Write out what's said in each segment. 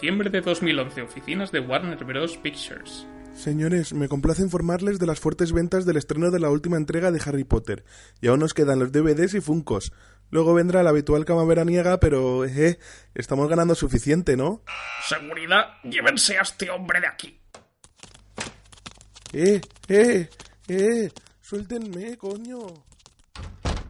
Diciembre de 2011, oficinas de Warner Bros. Pictures. Señores, me complace informarles de las fuertes ventas del estreno de la última entrega de Harry Potter, y aún nos quedan los DVDs y Funcos. Luego vendrá la habitual cama veraniega, pero eh, estamos ganando suficiente, ¿no? Seguridad, llévense a este hombre de aquí. Eh, eh, eh, suéltenme, coño.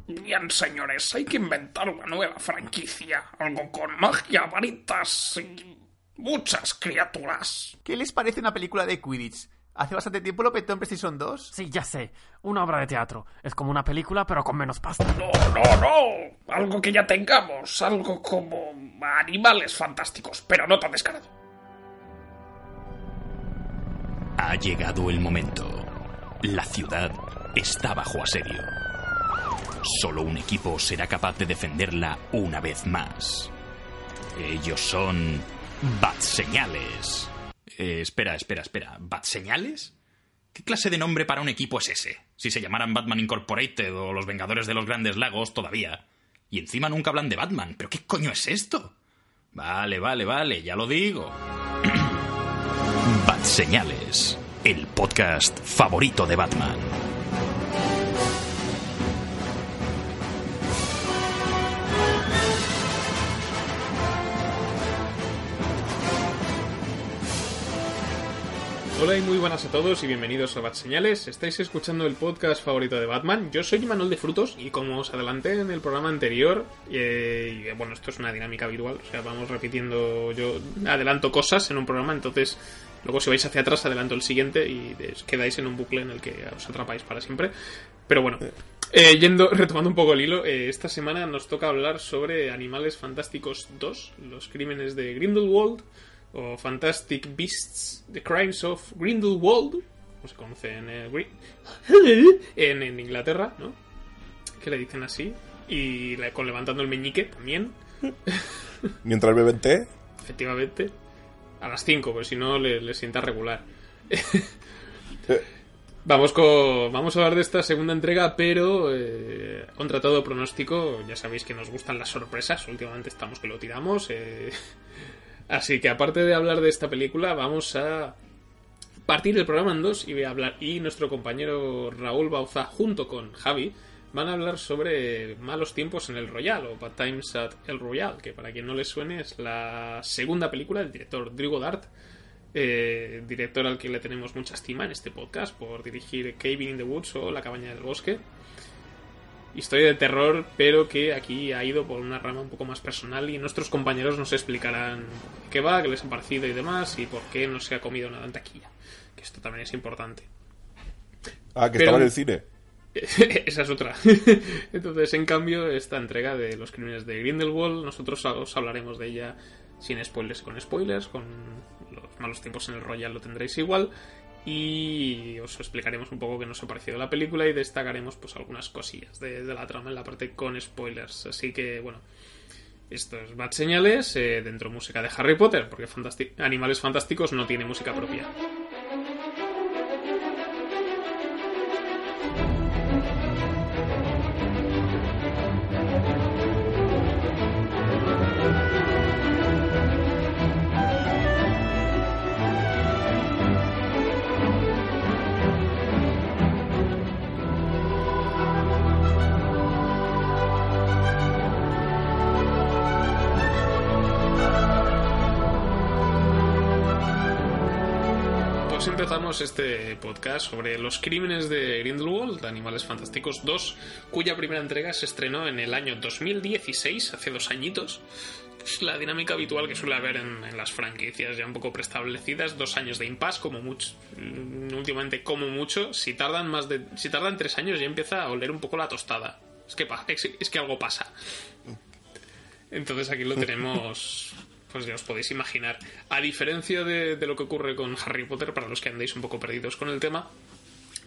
Bien, señores, hay que inventar una nueva franquicia. Algo con magia, varitas y muchas criaturas. ¿Qué les parece una película de Quidditch? Hace bastante tiempo lo petó en PlayStation 2. Sí, ya sé. Una obra de teatro. Es como una película, pero con menos pasta. No, no, no. Algo que ya tengamos. Algo como animales fantásticos, pero no tan descarado. Ha llegado el momento. La ciudad está bajo asedio. Solo un equipo será capaz de defenderla una vez más. Ellos son Bat Señales. Eh, espera, espera, espera. ¿Bat Señales? ¿Qué clase de nombre para un equipo es ese? Si se llamaran Batman Incorporated o los Vengadores de los Grandes Lagos, todavía. Y encima nunca hablan de Batman. ¿Pero qué coño es esto? Vale, vale, vale, ya lo digo. Bat Señales, el podcast favorito de Batman. Hola y muy buenas a todos y bienvenidos a Bat Señales. Estáis escuchando el podcast favorito de Batman. Yo soy Manuel de Frutos y como os adelanté en el programa anterior, eh, y bueno, esto es una dinámica habitual, o sea, vamos repitiendo, yo adelanto cosas en un programa, entonces luego si vais hacia atrás adelanto el siguiente y quedáis en un bucle en el que os atrapáis para siempre. Pero bueno, eh, yendo, retomando un poco el hilo, eh, esta semana nos toca hablar sobre Animales Fantásticos 2, los crímenes de Grindelwald o Fantastic Beasts, The Crimes of Grindelwald, como se conoce en, eh, Gri- en, en Inglaterra, ¿no? Que le dicen así. Y le- con levantando el meñique también, Mientras beben té, efectivamente. A las 5, porque si no le, le sienta regular. Vamos, con, vamos a hablar de esta segunda entrega, pero eh, contra todo pronóstico, ya sabéis que nos gustan las sorpresas, últimamente estamos que lo tiramos. eh, así que aparte de hablar de esta película, vamos a partir el programa en dos y voy a hablar. Y nuestro compañero Raúl Bauza, junto con Javi, van a hablar sobre malos tiempos en el Royal o Bad Times at El Royal, que para quien no le suene es la segunda película del director Drew Goddard, eh, director al que le tenemos mucha estima en este podcast por dirigir Cabin in the Woods o La cabaña del bosque. Historia de terror, pero que aquí ha ido por una rama un poco más personal y nuestros compañeros nos explicarán qué va, qué les ha parecido y demás y por qué no se ha comido nada en taquilla. Que esto también es importante. ah, que Pero- estaba en el cine. Esa es otra. Entonces, en cambio, esta entrega de los crímenes de Grindelwald, nosotros os hablaremos de ella sin spoilers y con spoilers, con los malos tiempos en el Royal lo tendréis igual. Y os explicaremos un poco qué nos ha parecido la película y destacaremos pues algunas cosillas de, la trama en la parte con spoilers. Así que, bueno, esto es Bad Señales, eh, dentro música de Harry Potter, porque Animales Fantásticos no tiene música propia. Empezamos este podcast sobre los crímenes de Grindelwald, Animales Fantásticos 2, cuya primera entrega se estrenó en el año 2016, hace dos añitos. Es la dinámica habitual que suele haber en, en las franquicias ya un poco preestablecidas, dos años de impasse, como mucho, mm, últimamente como mucho. Si tardan más de, si tardan tres años ya empieza a oler un poco la tostada. Es que, es que algo pasa. Entonces aquí lo tenemos pues ya os podéis imaginar. A diferencia de, de lo que ocurre con Harry Potter, para los que andéis un poco perdidos con el tema,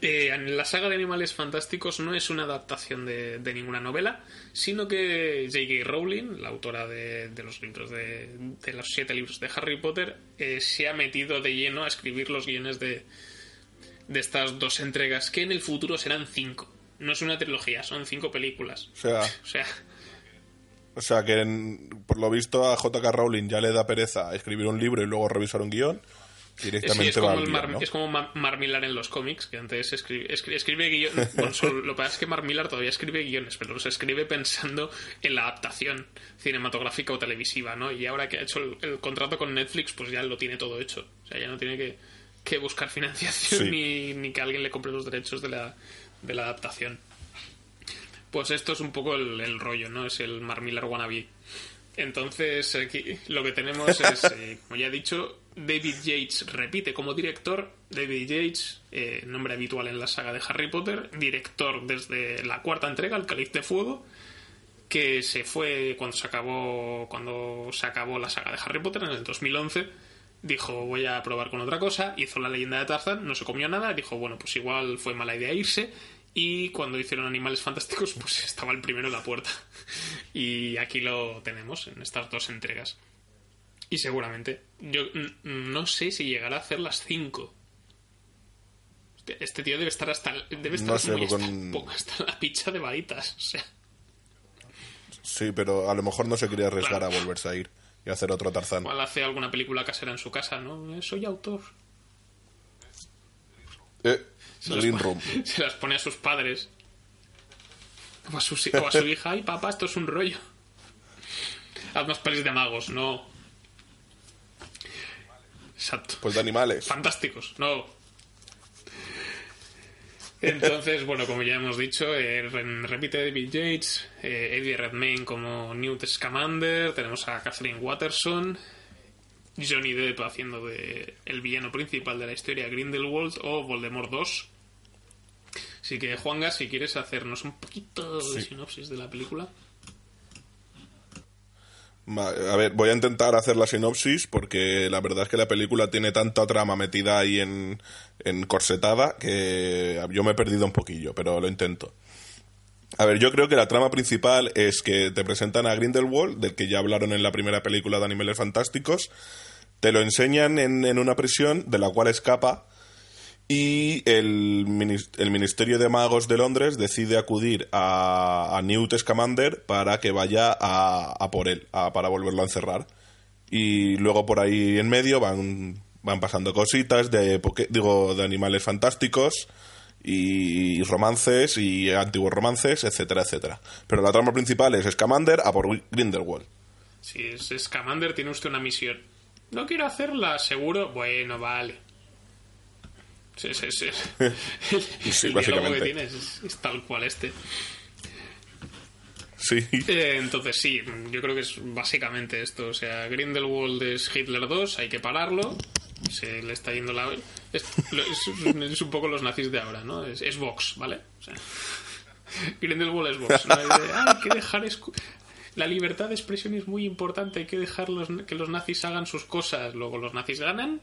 eh, en la saga de Animales Fantásticos no es una adaptación de, de ninguna novela, sino que J.K. Rowling, la autora de, de los libros de, de los siete libros de Harry Potter, eh, se ha metido de lleno a escribir los guiones de, de estas dos entregas, que en el futuro serán cinco. No es una trilogía, son cinco películas. O sea, O sea, o sea que en- por lo visto a J.K. Rowling ya le da pereza escribir un libro y luego revisar un guion. Sí, Directamente es va como, al guion, Mar, ¿no? es como Millar en los cómics, que antes escribe, escribe, escribe guion- bueno, solo- lo que pasa es que Mark Millar todavía escribe guiones, pero los escribe pensando en la adaptación cinematográfica o televisiva, ¿no? Y ahora que ha hecho el, el contrato con Netflix, pues ya lo tiene todo hecho. O sea, ya no tiene que, que buscar financiación Sí. ni, ni que alguien le compre los derechos de la, de la adaptación. Pues esto es un poco el, el rollo, ¿no? Es el Mark Millar wannabe. Entonces, aquí lo que tenemos es, eh, como ya he dicho, David Yates repite como director. David Yates, eh, nombre habitual en la saga de Harry Potter, director desde la cuarta entrega, El Cáliz de Fuego, que se fue cuando se acabó cuando se acabó la saga de Harry Potter en el 2011. Dijo, voy a probar con otra cosa. Hizo la leyenda de Tarzan, no se comió nada. Dijo, bueno, pues igual fue mala idea irse. Y cuando hicieron Animales Fantásticos, pues estaba el primero en la puerta. Y aquí lo tenemos en estas dos entregas. Y seguramente, yo no sé si llegará a hacer las cinco. Este- tío debe estar hasta debe estar No sé, muy con- hasta, hasta la picha de varitas. O sea, Sí, pero a lo mejor no se quería arriesgar a volverse a ir y hacer otro Tarzán. igual hace alguna película casera en su casa, ¿no? Eh, Soy autor. Eh, Se las Green pone- Room. Se las pone a sus padres. O a, sus- o a su hija. Ay, papá, esto es un rollo. Haz más pelis de magos, no. Exacto. Pues de animales. Fantásticos, no. Entonces, bueno, como ya hemos dicho, eh, re- repite David Yates, eh, Eddie Redmayne como Newt Scamander, tenemos a Kathleen Watterson, Johnny Depp haciendo de el villano principal de la historia Grindelwald o Voldemort 2. Así que, Juanga, si quieres hacernos un poquito de Sí. sinopsis de la película. A ver, voy a intentar hacer la sinopsis porque la verdad es que la película tiene tanta trama metida ahí en, en corsetada que yo me he perdido un poquillo, pero lo intento. A ver, yo creo que la trama principal es que te presentan a Grindelwald, del que ya hablaron en la primera película de Animales Fantásticos, te lo enseñan en, en una prisión de la cual escapa y el, el Ministerio de Magos de Londres decide acudir a, a Newt Scamander para que vaya a, a por él, a- para volverlo a encerrar. Y luego por ahí en medio van, van pasando cositas de, digo, de animales fantásticos y romances y antiguos romances, etcétera, etcétera. Pero la trama principal es Scamander a por Grindelwald. Si es Scamander, tiene usted una misión. No quiero hacerla, seguro. Bueno, vale. Sí, sí, sí. El, Sí, el diálogo básicamente. que tiene es, es tal cual este. Sí. Eh, entonces sí, yo creo que es básicamente esto. O sea, Grindelwald es Hitler 2, hay que pararlo. Se le está yendo la... Es, es- es un poco los nazis de ahora, ¿no? Es, es Vox, ¿vale? O sea, Grindelwald es Vox. ¿no? De, "Ah, hay que dejar... escu- La libertad de expresión es muy importante, hay que dejar los- que los nazis hagan sus cosas. Luego los nazis ganan,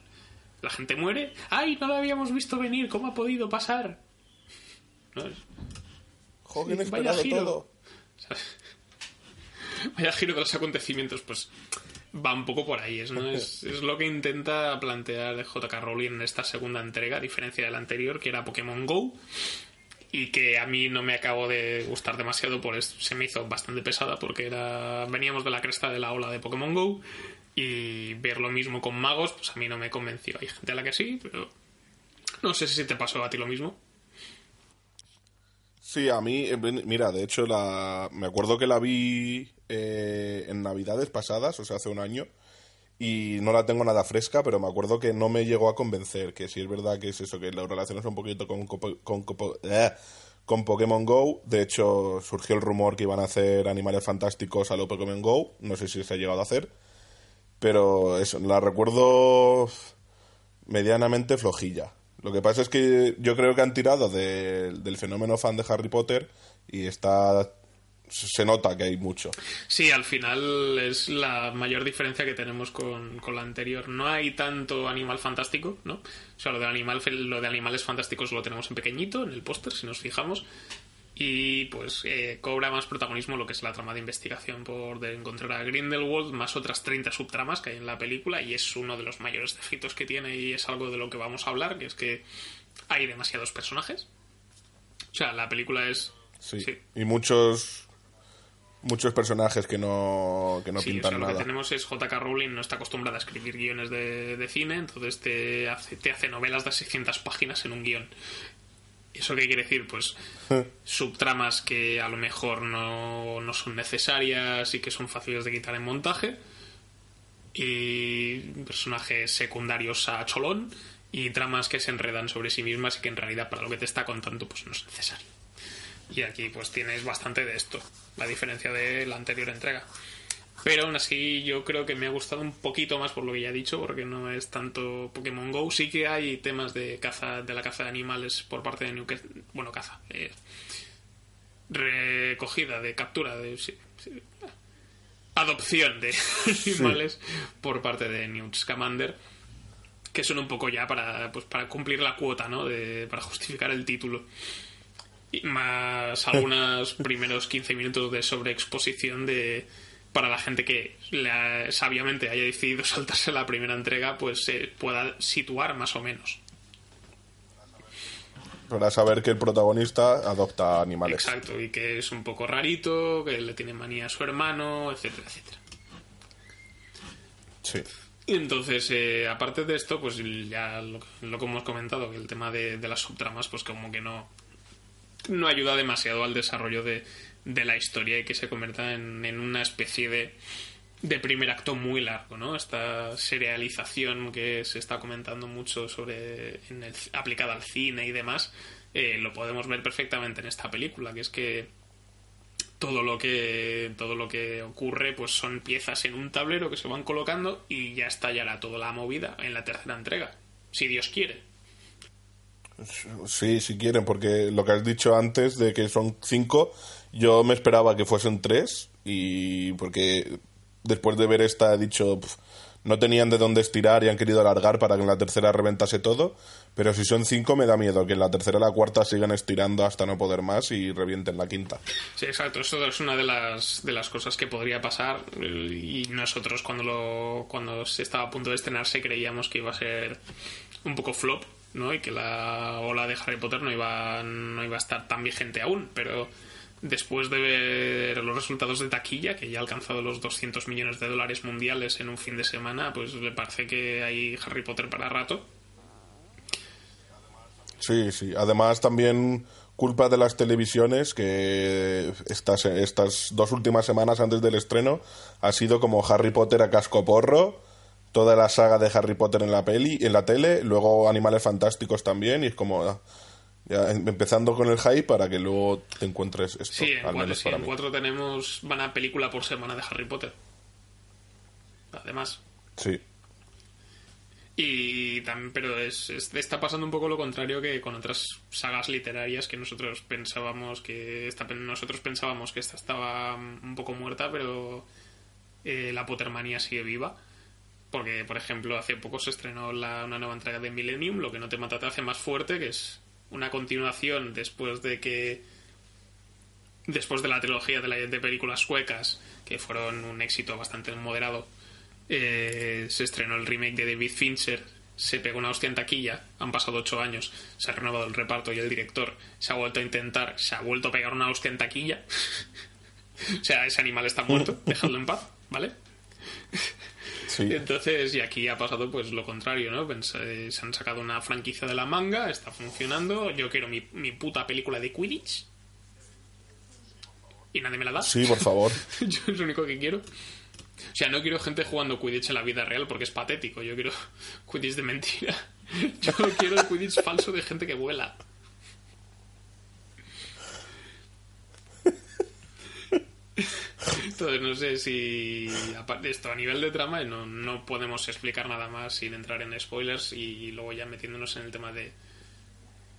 la gente muere. ¡Ay, no lo habíamos visto venir! ¿Cómo ha podido pasar? ¿No? Joder, Sí, vaya giro. todo. vaya giro de los acontecimientos, pues va un poco por ahí. Es, ¿no? es, es lo que intenta plantear JK Rowling en esta segunda entrega, a diferencia de la anterior, que era Pokémon Go. Y que a mí no me acabo de gustar demasiado, por esto se me hizo bastante pesada, porque era veníamos de la cresta de la ola de Pokémon Go. Y ver lo mismo con magos, pues a mí no me convenció. Hay gente a la que sí, pero no sé si te pasó a ti lo mismo. Sí, a mí, eh, mira, de hecho, la, me acuerdo que la vi eh, en Navidades pasadas, o sea, hace un año, y no la tengo nada fresca, pero me acuerdo que no me llegó a convencer, que sí es verdad que es eso, que lo relacionas un poquito con, con, eh, con Pokémon Go. De hecho, surgió el rumor que iban a hacer animales fantásticos a lo Pokémon Go, no sé si se ha llegado a hacer, pero eso, la recuerdo medianamente flojilla. Lo que pasa es que yo creo que han tirado de- del fenómeno fan de Harry Potter y está se nota que hay mucho. Sí, al final es la mayor diferencia que tenemos con, con la anterior. No hay tanto animal fantástico, ¿no? O sea, lo de, animal, lo de animales fantásticos lo tenemos en pequeñito, en el póster, si nos fijamos. Y pues eh, cobra más protagonismo lo que es la trama de investigación por de encontrar a Grindelwald, más otras 30 subtramas que hay en la película, y es uno de los mayores defectos que tiene, y es algo de lo que vamos a hablar, que es que hay demasiados personajes. O sea, la película es. Sí. Sí. Y muchos muchos personajes que no, que no Sí, o pintan sea, lo nada. que tenemos es J.K. Rowling no está acostumbrada a escribir guiones de, de cine, entonces te hace, te hace novelas de 600 páginas en un guion. ¿Eso qué quiere decir? Pues subtramas que a lo mejor no, no son necesarias y que son fáciles de quitar en montaje. Y personajes secundarios a cholón. Y tramas que se enredan sobre sí mismas y que en realidad para lo que te está contando pues no es necesario. Y aquí pues tienes bastante de esto, la diferencia de la anterior entrega. Pero aún así yo creo que me ha gustado un poquito más por lo que ya he dicho, porque no es tanto Pokémon Go. Sí que hay temas de caza, de la caza de animales por parte de Newcastle. Bueno, caza. eh, recogida, de captura, de adopción de animales por parte de Newt Scamander. Que son un poco ya para, pues, para cumplir la cuota, ¿no? De, para justificar el título más algunos primeros 15 minutos de sobreexposición de para la gente que la- sabiamente haya decidido saltarse la primera entrega pues se pueda situar más o menos Para saber que el protagonista adopta animales. exacto y que es un poco rarito que le tiene manía a su hermano etcétera etcétera Sí. Y entonces, eh, aparte de esto, pues ya lo, lo que hemos comentado, que el tema de, de las subtramas, pues como que no, no ayuda demasiado al desarrollo de, de la historia y que se convierta en, en una especie de, de primer acto muy largo, ¿no? Esta serialización que se está comentando mucho sobre en el- aplicada al cine y demás, eh, lo podemos ver perfectamente en esta película, que es que todo lo que todo lo que ocurre pues son piezas en un tablero que se van colocando y ya estallará toda la movida en la tercera entrega si Dios quiere Sí, si quieren, porque lo que has dicho antes de que son cinco, yo me esperaba que fuesen tres y porque después de ver esta he dicho "Pf, no tenían de dónde estirar y han querido alargar para que en la tercera reventase todo, pero si son cinco me da miedo que en la tercera y la cuarta sigan estirando hasta no poder más y revienten la quinta. sí exacto eso es una de las de las cosas que podría pasar eh, y nosotros cuando lo cuando se estaba a punto de estrenarse creíamos que iba a ser un poco flop ¿no? y que la ola de Harry Potter no iba no iba a estar tan vigente aún pero después de ver los resultados de taquilla, que ya ha alcanzado los 200 millones de dólares mundiales en un fin de semana, pues le parece que hay Harry Potter para rato. Sí, sí. Además, también culpa de las televisiones que estas, estas dos últimas semanas antes del estreno ha sido como Harry Potter a casco porro, toda la saga de Harry Potter en la peli, en la tele, luego Animales Fantásticos también, y es como ah, ya, em- empezando con el hype para que luego te encuentres esto, Sí, en al cuatro, menos sí, para en mí. cuatro tenemos van a película por semana de Harry Potter. Además. Sí. Y también, pero es, es- está pasando un poco lo contrario que con otras sagas literarias que nosotros pensábamos que esta, nosotros pensábamos que esta estaba un poco muerta, pero eh, la Pottermanía sigue viva. Porque, por ejemplo, hace poco se estrenó la- una nueva entrega de Millennium, Lo que no te mata te hace más fuerte, que es una continuación después de que después de la trilogía de, la- de películas suecas, que fueron un éxito bastante moderado, eh, se estrenó el remake de David Fincher, se pegó una hostia en taquilla, han pasado ocho años, se ha renovado el reparto y el director se ha vuelto a intentar, se ha vuelto a pegar una hostia en taquilla. o sea, ese animal está muerto, dejadlo en paz, ¿vale? Sí. Entonces, y aquí ha pasado pues lo contrario, ¿no? Pens- eh, se han sacado una franquicia de la manga, está funcionando, yo quiero mi, mi puta película de Quidditch. Y nadie me la da. Sí, por favor. Yo es lo único que quiero. O sea, no quiero gente jugando Quidditch en la vida real porque es patético. Yo quiero Quidditch de mentira. Yo quiero el Quidditch falso de gente que vuela. Entonces, no sé si. Aparte de esto, a nivel de trama, no, no podemos explicar nada más sin entrar en spoilers y luego ya metiéndonos en el tema de.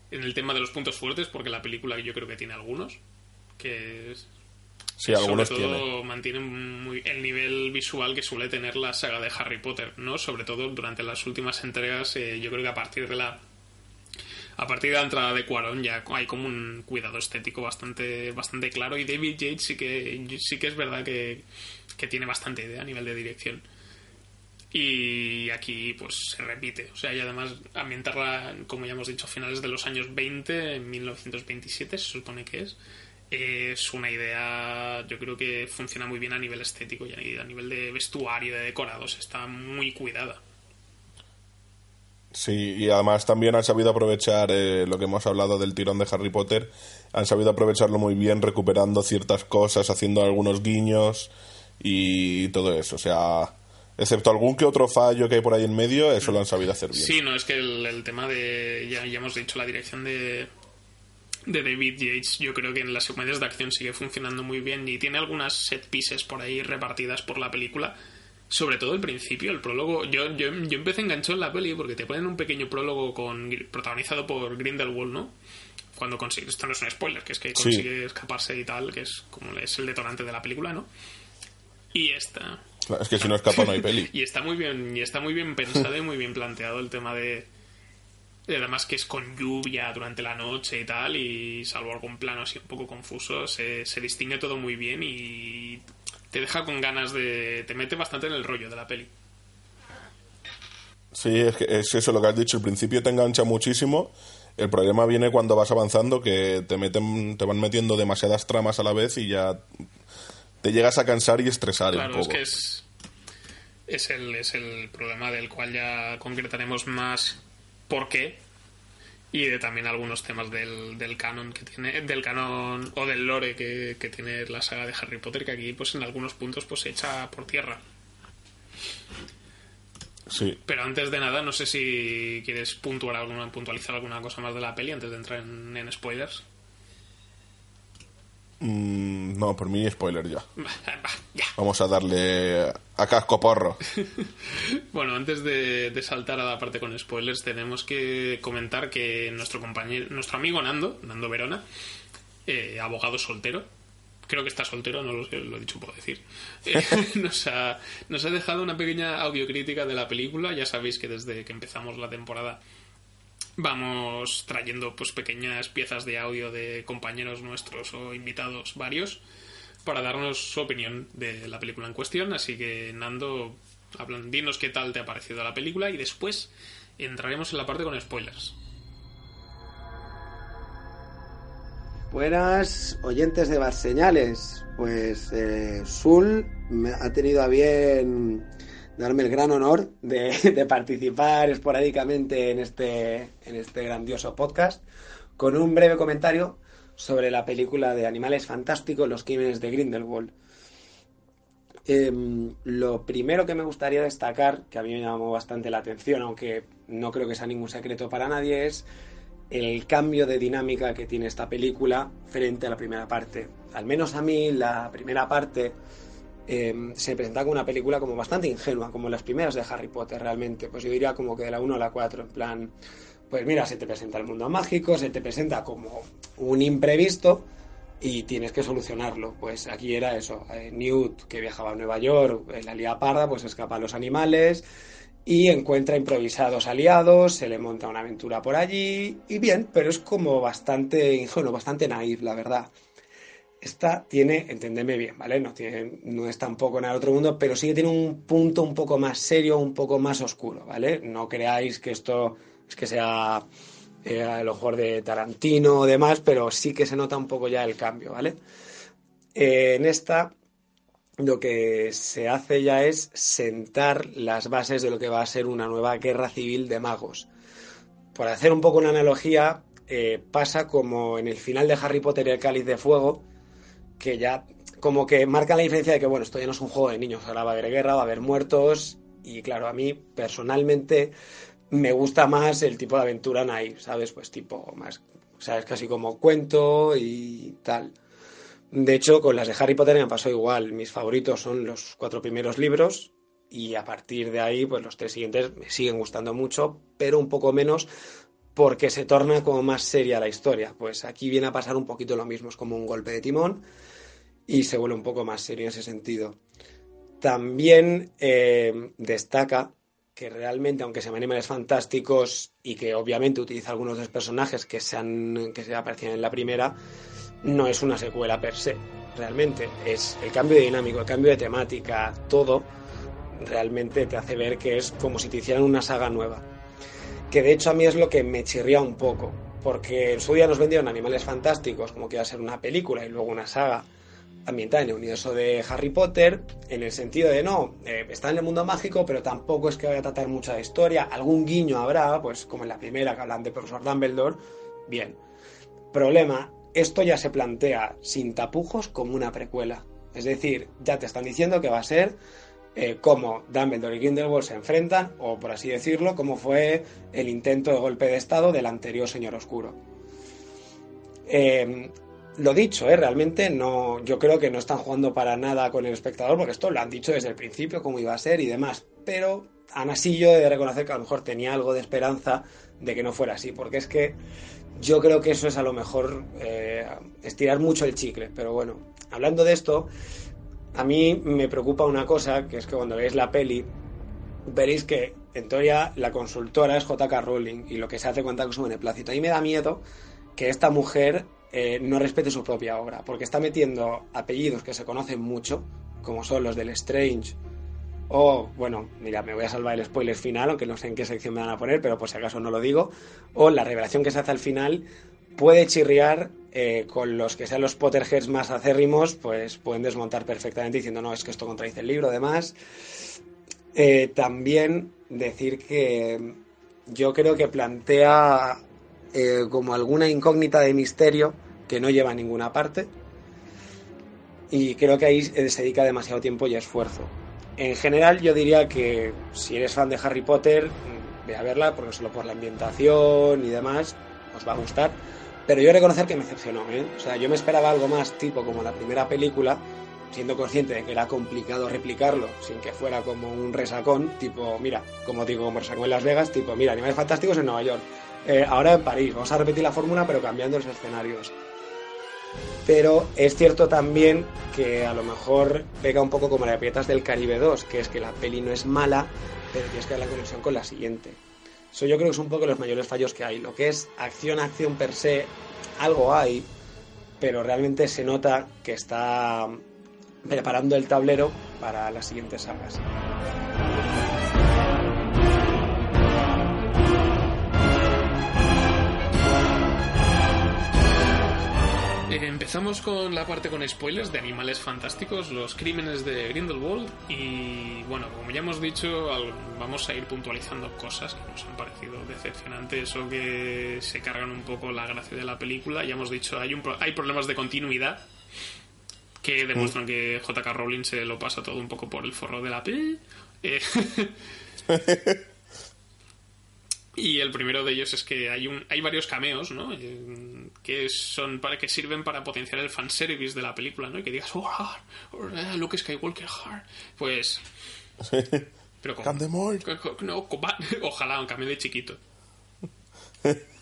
En el tema de los puntos fuertes, porque la película yo creo que tiene algunos. Que Sí, algunos sobre todo tiene. mantienen muy el nivel visual que suele tener la saga de Harry Potter, ¿no? Sobre todo durante las últimas entregas, eh, yo creo que a partir de la a partir de la entrada de Cuarón ya hay como un cuidado estético bastante bastante claro y David Yates sí que sí que es verdad que, que tiene bastante idea a nivel de dirección. Y aquí pues se repite, o sea, y además ambientarla, como ya hemos dicho, a finales de los años 20, en 1927 se supone que es, es una idea, yo creo que funciona muy bien a nivel estético y a nivel de vestuario, de decorados, está muy cuidada. Sí, y además también han sabido aprovechar eh, lo que hemos hablado del tirón de Harry Potter, han sabido aprovecharlo muy bien, recuperando ciertas cosas, haciendo algunos guiños y todo eso. O sea, excepto algún que otro fallo que hay por ahí en medio, eso lo han sabido hacer bien. Sí, no, es que el, el tema de, ya, ya hemos dicho, la dirección de, de David Yates, yo creo que en las secuencias de acción sigue funcionando muy bien y tiene algunas set pieces por ahí repartidas por la película. Sobre todo el principio, el prólogo. Yo, yo, yo empecé enganchado en la peli porque te ponen un pequeño prólogo con protagonizado por Grindelwald, ¿no? Cuando consigue. Esto no es un spoiler, que es que consigue escaparse y tal, que es como es el detonante de la película, ¿no? Y esta. Es que si no escapa no hay peli. y está muy bien, y está muy bien pensado y muy bien planteado el tema de. Además que es con lluvia durante la noche y tal, y salvo algún plano así un poco confuso, se, se distingue todo muy bien y te deja con ganas de... te mete bastante en el rollo de la peli. Sí, es, que es eso lo que has dicho. El principio te engancha muchísimo. El problema viene cuando vas avanzando, que te meten, te van metiendo demasiadas tramas a la vez y ya te llegas a cansar y estresar Claro, un es que es, es, el, es el problema del cual ya concretaremos más por qué y de también algunos temas del, del canon que tiene del canon o del lore que, que tiene la saga de Harry Potter que aquí pues en algunos puntos pues se echa por tierra Sí. pero antes de nada no sé si quieres puntuar alguna puntualizar alguna cosa más de la peli antes de entrar en, en spoilers Mm, no, por mí spoiler ya. ya Vamos a darle a casco porro. Bueno, antes de, de saltar a la parte con spoilers, tenemos que comentar que nuestro compañero, nuestro amigo Nando, Nando Verona, eh, abogado soltero, creo que está soltero, no lo sé, lo he dicho puedo decir, eh, nos, ha, nos ha dejado una pequeña audiocrítica de la película. Ya sabéis que desde que empezamos la temporada vamos trayendo pues pequeñas piezas de audio de compañeros nuestros o invitados varios para darnos su opinión de la película en cuestión. Así que, Nando, hablan, dinos qué tal te ha parecido la película y después entraremos en la parte con spoilers. Buenas oyentes de Barseñales. Pues eh, Sul ha tenido a bien darme el gran honor de, participar esporádicamente en este, en este grandioso podcast con un breve comentario sobre la película de Animales Fantásticos, Los Crímenes de Grindelwald. Em, lo primero que me gustaría destacar, que a mí me llamó bastante la atención, aunque no creo que sea ningún secreto para nadie, es el cambio de dinámica que tiene esta película frente a la primera parte. Al menos a mí la primera parte eh, se presenta como una película como bastante ingenua, como las primeras de Harry Potter realmente. Pues yo diría como que de la 1 a la 4, en plan, pues mira, se te presenta el mundo mágico, se te presenta como un imprevisto y tienes que solucionarlo. Pues aquí era eso, eh, Newt que viajaba a Nueva York, en la lía parda, pues escapa a los animales y encuentra improvisados aliados, se le monta una aventura por allí y bien, pero es como bastante ingenuo, bastante naif, la verdad. Esta tiene, entendeme bien, ¿vale? No, tiene, no es tampoco en el otro mundo, pero sí que tiene un punto un poco más serio, un poco más oscuro, ¿vale? No creáis que esto es que sea eh, el ojo de Tarantino o demás, pero sí que se nota un poco ya el cambio, ¿vale? Eh, en esta lo que se hace ya es sentar las bases de lo que va a ser una nueva guerra civil de magos. Por hacer un poco una analogía, eh, pasa como en el final de Harry Potter y el Cáliz de Fuego, que ya como que marca la diferencia de que, bueno, esto ya no es un juego de niños, ahora va a haber guerra, va a haber muertos, y claro, a mí personalmente me gusta más el tipo de aventura naif, ¿sabes? Pues tipo más, ¿sabes? Casi como cuento y tal. De hecho, con las de Harry Potter me pasó igual. Mis favoritos son los cuatro primeros libros y a partir de ahí, pues los tres siguientes me siguen gustando mucho, pero un poco menos porque se torna como más seria la historia. Pues aquí viene a pasar un poquito lo mismo, es como un golpe de timón y se vuelve un poco más serio en ese sentido. También eh, destaca que realmente, aunque sean animales fantásticos y que obviamente utiliza algunos de los personajes que se, han, que se aparecían en la primera, no es una secuela per se. Realmente es el cambio de dinámico, el cambio de temática, todo realmente te hace ver que es como si te hicieran una saga nueva. Que de hecho a mí es lo que me chirría un poco, porque en su día nos vendieron Animales Fantásticos como que iba a ser una película y luego una saga ambientada en el universo de Harry Potter, en el sentido de no, eh, está en el mundo mágico, pero tampoco es que vaya a tratar mucha historia, algún guiño habrá, pues como en la primera que hablan de profesor Dumbledore, bien. Problema, esto ya se plantea sin tapujos como una precuela. Es decir, ya te están diciendo que va a ser eh, cómo Dumbledore y Grindelwald se enfrentan, o por así decirlo, cómo fue el intento de golpe de estado del anterior Señor Oscuro. Eh, lo dicho, ¿eh? realmente no, yo creo que no están jugando para nada con el espectador, porque esto lo han dicho desde el principio, cómo iba a ser y demás. Pero aún así yo he de reconocer que a lo mejor tenía algo de esperanza de que no fuera así, porque es que yo creo que eso es a lo mejor eh, estirar mucho el chicle. Pero bueno, hablando de esto, a mí me preocupa una cosa, que es que cuando veáis la peli, veréis que en teoría la consultora es JK Rowling y lo que se hace cuenta que su beneplácito. Y me da miedo que esta mujer eh, no respete su propia obra, porque está metiendo apellidos que se conocen mucho, como son los del Strange, o, bueno, mira, me voy a salvar el spoiler final, aunque no sé en qué sección me van a poner, pero por si acaso no lo digo, o la revelación que se hace al final puede chirriar eh, con los que sean los Potterheads más acérrimos, pues pueden desmontar perfectamente diciendo, no, es que esto contradice el libro, además. Eh, también decir que yo creo que plantea eh, como alguna incógnita de misterio que no lleva a ninguna parte. Y creo que ahí se dedica demasiado tiempo y esfuerzo. En general, yo diría que si eres fan de Harry Potter, mm, ve a verla, porque solo por la ambientación y demás, os va a gustar. Pero yo reconocer que me decepcionó, ¿eh? O sea, yo me esperaba algo más tipo como la primera película, siendo consciente de que era complicado replicarlo sin que fuera como un resacón, tipo, mira, como digo, como resacón en Las Vegas, tipo, mira, Animales Fantásticos en Nueva York, eh, ahora en París, vamos a repetir la fórmula pero cambiando los escenarios. Pero es cierto también que a lo mejor pega un poco como la Piratas del Caribe 2, que es que la peli no es mala, pero tienes que dar la conexión con la siguiente. Eso yo creo que es un poco los mayores fallos que hay. Lo que es acción, acción per se, algo hay, pero realmente se nota que está preparando el tablero para las siguientes sagas. Eh, empezamos con la parte con spoilers de Animales Fantásticos, los crímenes de Grindelwald y bueno, como ya hemos dicho, vamos a ir puntualizando cosas que nos han parecido decepcionantes o que se cargan un poco la gracia de la película. Ya hemos dicho, hay, un hay problemas de continuidad que demuestran que JK Rowling se lo pasa todo un poco por el forro de la P. Eh, Y el primero de ellos es que hay un hay varios cameos, ¿no? Eh, Que son para que sirven para potenciar el fanservice de la película, ¿no? Y que digas, oh, ah, oh, ah, Luke Skywalker, ah". pues pero con, no, con- ojalá un cameo de chiquito.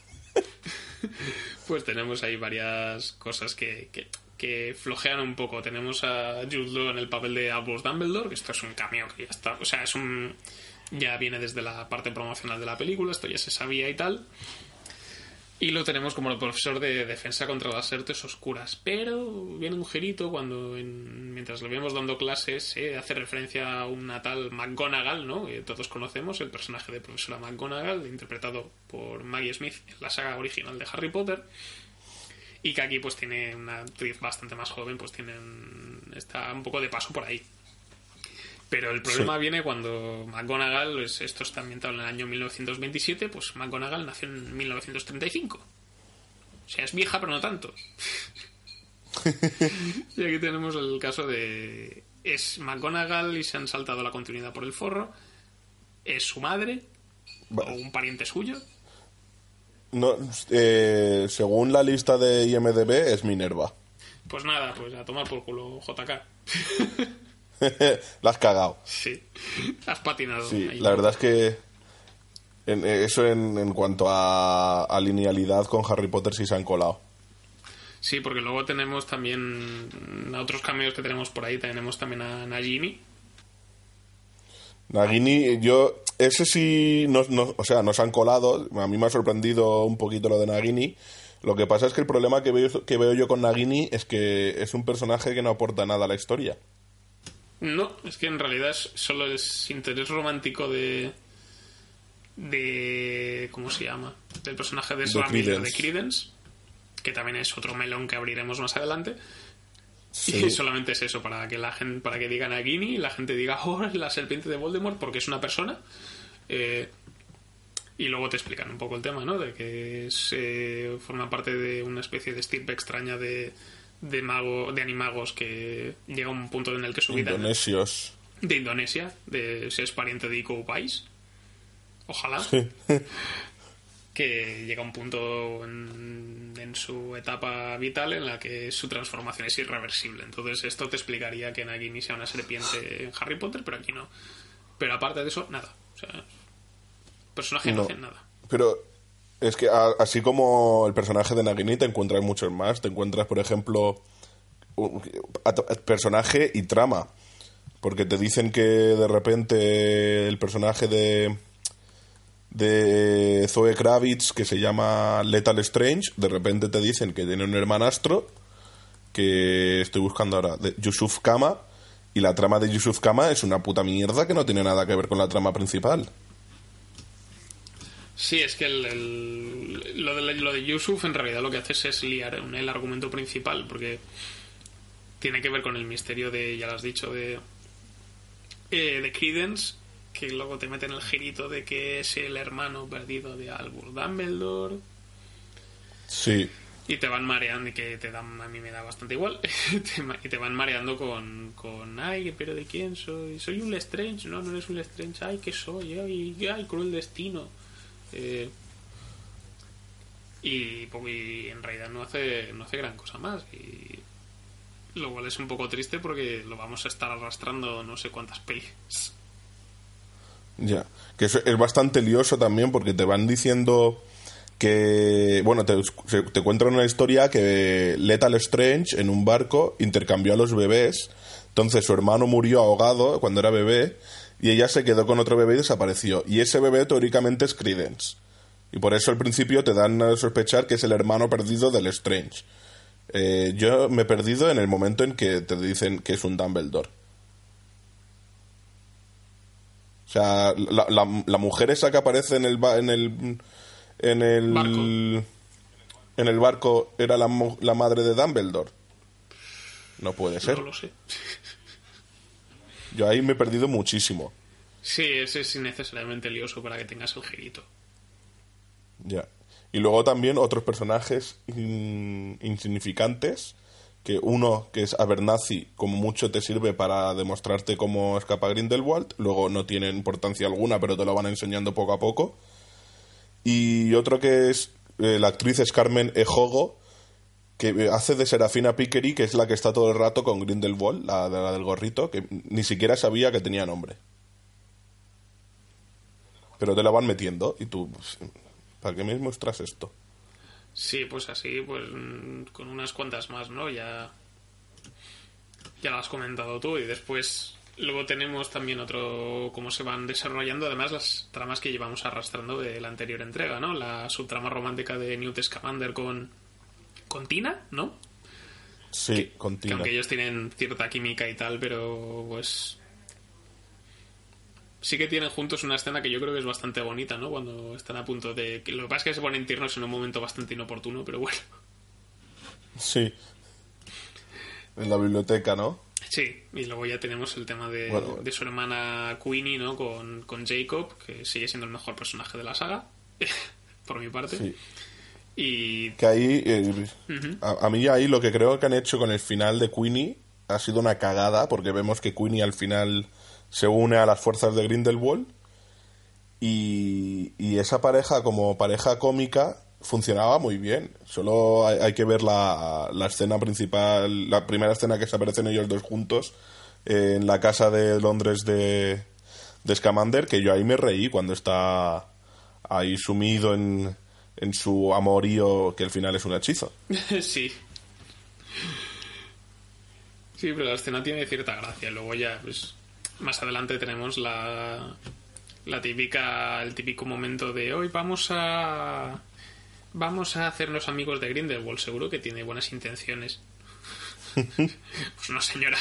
pues tenemos ahí varias cosas que, que, que flojean un poco. Tenemos a Jude Law en el papel de Albus Dumbledore, que esto es un cameo que ya está, o sea, es un ya viene desde la parte promocional de la película, esto ya se sabía y tal. Y lo tenemos como el profesor de defensa contra las artes oscuras. Pero viene un girito cuando, en- mientras lo vemos dando clases, se hace referencia a una tal McGonagall, ¿no? Que todos conocemos, el personaje de profesora McGonagall, interpretado por Maggie Smith en la saga original de Harry Potter. Y que aquí pues tiene una actriz bastante más joven, pues tiene está un poco de paso por ahí. Pero el problema viene cuando McGonagall, es- esto está ambientado en el año 1927, pues McGonagall nació en 1935. O sea, es vieja, pero no tanto. y aquí tenemos el caso de... Es McGonagall y se han saltado la continuidad por el forro. Es su madre o un pariente suyo. No, eh, según la lista de IMDB es Minerva. Pues nada, pues a tomar por culo JK. la has cagado. Sí, has patinado. Sí, ahí. la verdad es que en- eh, eso en, en cuanto a, a linealidad con Harry Potter sí se han colado. Sí, porque luego tenemos también a otros cameos que tenemos por ahí. Tenemos también a Nagini. Nagini, yo, ese sí, no, no- o sea, nos han colado. A mí me ha sorprendido un poquito lo de Nagini. Lo que pasa es que el problema que veo, que veo yo con Nagini es que es un personaje que no aporta nada a la historia. No, es que en realidad es- solo es interés romántico de. de. ¿Cómo se llama? Del personaje de De Ezra Miller de Credence. Que también es otro melón que abriremos más adelante. Sí. Y solamente es eso, para que la gente, para que digan a Guinea y la gente diga, oh, es la serpiente de Voldemort, porque es una persona. Eh, y luego te explican un poco el tema, ¿no? De que es, eh, forma parte de una especie de estirpe extraña de, de mago, de animagos que llega a un punto en el que su vida Indonesios. de Indonesia, de si es pariente de Iko Uwais. Ojalá. que llega a un punto en, en su etapa vital en la que su transformación es irreversible. Entonces esto te explicaría que Nagini sea una serpiente en Harry Potter, pero aquí no. Pero aparte de eso, nada. O sea, personaje no, No. hace nada. Pero es que a- así como el personaje de Nagini te encuentras muchos más. Te encuentras, por ejemplo, un- personaje y trama. Porque te dicen que de repente el personaje de de Zoe Kravitz que se llama Lethal Strange, de repente te dicen que tiene un hermanastro que estoy buscando ahora, de Yusuf Kama, y la trama de Yusuf Kama es una puta mierda que no tiene nada que ver con la trama principal. Sí, es que el, el- lo, de, lo de Yusuf en realidad lo que haces es liar el argumento principal, porque tiene que ver con el misterio de, ya lo has dicho, de, eh, de Credence, que luego te meten el girito de que es el hermano perdido de Albus Dumbledore, Sí, y te van mareando, y que te dan, a mí me da bastante igual, y te van mareando con, con, ay, pero ¿de quién soy? ¿Soy un Lestrange? No, no eres un Lestrange, ay, ¿qué soy? Ay, ay cruel destino. Eh, y, en realidad no hace, no hace gran cosa más. Y lo cual es un poco triste porque lo vamos a estar arrastrando no sé cuántas pelis. Ya, que es bastante lioso también porque te van diciendo que, bueno, te, te cuentan una historia que Lethal Strange en un barco intercambió a los bebés, entonces su hermano murió ahogado cuando era bebé y ella se quedó con otro bebé y desapareció. Y ese bebé teóricamente es Credence. Y por eso al principio te dan a sospechar que es el hermano perdido del Strange. Eh, yo me he perdido en el momento en que te dicen que es un Dumbledore. O sea, la, la- la mujer esa que aparece en el ba- en el en el Barco. en el barco era la, la madre de Dumbledore. No puede ser. No lo sé. Yo ahí me he perdido muchísimo. Sí, ese es innecesariamente lioso para que tengas el girito. Ya. Y luego también otros personajes in- insignificantes, que uno que es Abernathy, como mucho te sirve para demostrarte cómo escapa Grindelwald, luego no tiene importancia alguna, pero te lo van enseñando poco a poco. Y otro que es eh, la actriz es Carmen Ejogo, que hace de Serafina Pickery, que es la que está todo el rato con Grindelwald, la, la del gorrito, que ni siquiera sabía que tenía nombre. Pero te la van metiendo y tú, pues, ¿para qué me muestras esto? Sí, pues así, pues mm, con unas cuantas más, ¿no? Ya, ya lo has comentado tú y después luego tenemos también otro, cómo se van desarrollando además las tramas que llevamos arrastrando de la anterior entrega, ¿no? La subtrama romántica de Newt Scamander con, con Tina, ¿no? Sí, Que continúa. aunque ellos tienen cierta química y tal, pero pues sí que tienen juntos una escena que yo creo que es bastante bonita, ¿no? Cuando están a punto de... que Lo que pasa es que se ponen tiernos en un momento bastante inoportuno, pero bueno. Sí. En la biblioteca, ¿no? Sí, y luego ya tenemos el tema de, Bueno, bueno. de su hermana Queenie, ¿no? Con, con Jacob, que sigue siendo el mejor personaje de la saga, por mi parte. Sí. Y Que ahí, eh, a, a mí ahí lo que creo que han hecho con el final de Queenie ha sido una cagada, porque vemos que Queenie al final se une a las fuerzas de Grindelwald y, y esa pareja como pareja cómica funcionaba muy bien. Solo hay, que ver la, la escena principal, la primera escena que se aparecen ellos dos juntos eh, en la casa de Londres de, de Scamander, que yo ahí me reí cuando está ahí sumido en, en su amorío que al final es un hechizo. sí, Sí, pero la escena tiene cierta gracia. Luego ya, pues, más adelante tenemos la, la típica, el típico momento de hoy vamos a, vamos a hacernos amigos de Grindelwald. Seguro que tiene buenas intenciones. pues no, señora.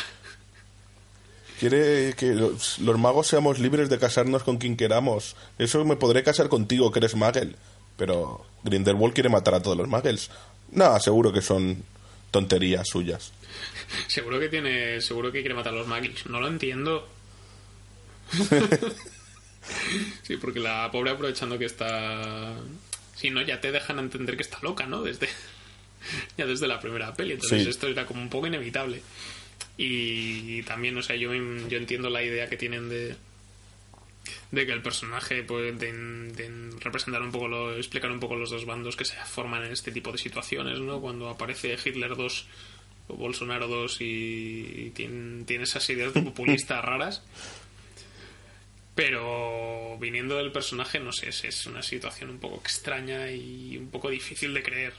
Quiere que los, los magos seamos libres de casarnos con quien queramos. Eso me podré casar contigo, que eres magel. Pero Grindelwald quiere matar a todos los magels. No, seguro que son tonterías suyas. Seguro que tiene, seguro que quiere matar a los Muggles. No lo entiendo. sí, porque la pobre aprovechando que está... Si no, ya te dejan entender que está loca, ¿no? Desde... ya desde la primera peli. Entonces Sí. esto era como un poco inevitable. Y también, o sea, yo, yo entiendo la idea que tienen de de que el personaje puede de, de representar un poco lo, explicar un poco los dos bandos que se forman en este tipo de situaciones, ¿no? Cuando aparece Hitler 2 o Bolsonaro 2 y, y tiene, tiene esas ideas de populistas raras. Pero viniendo del personaje, no sé, es, es una situación un poco extraña y un poco difícil de creer.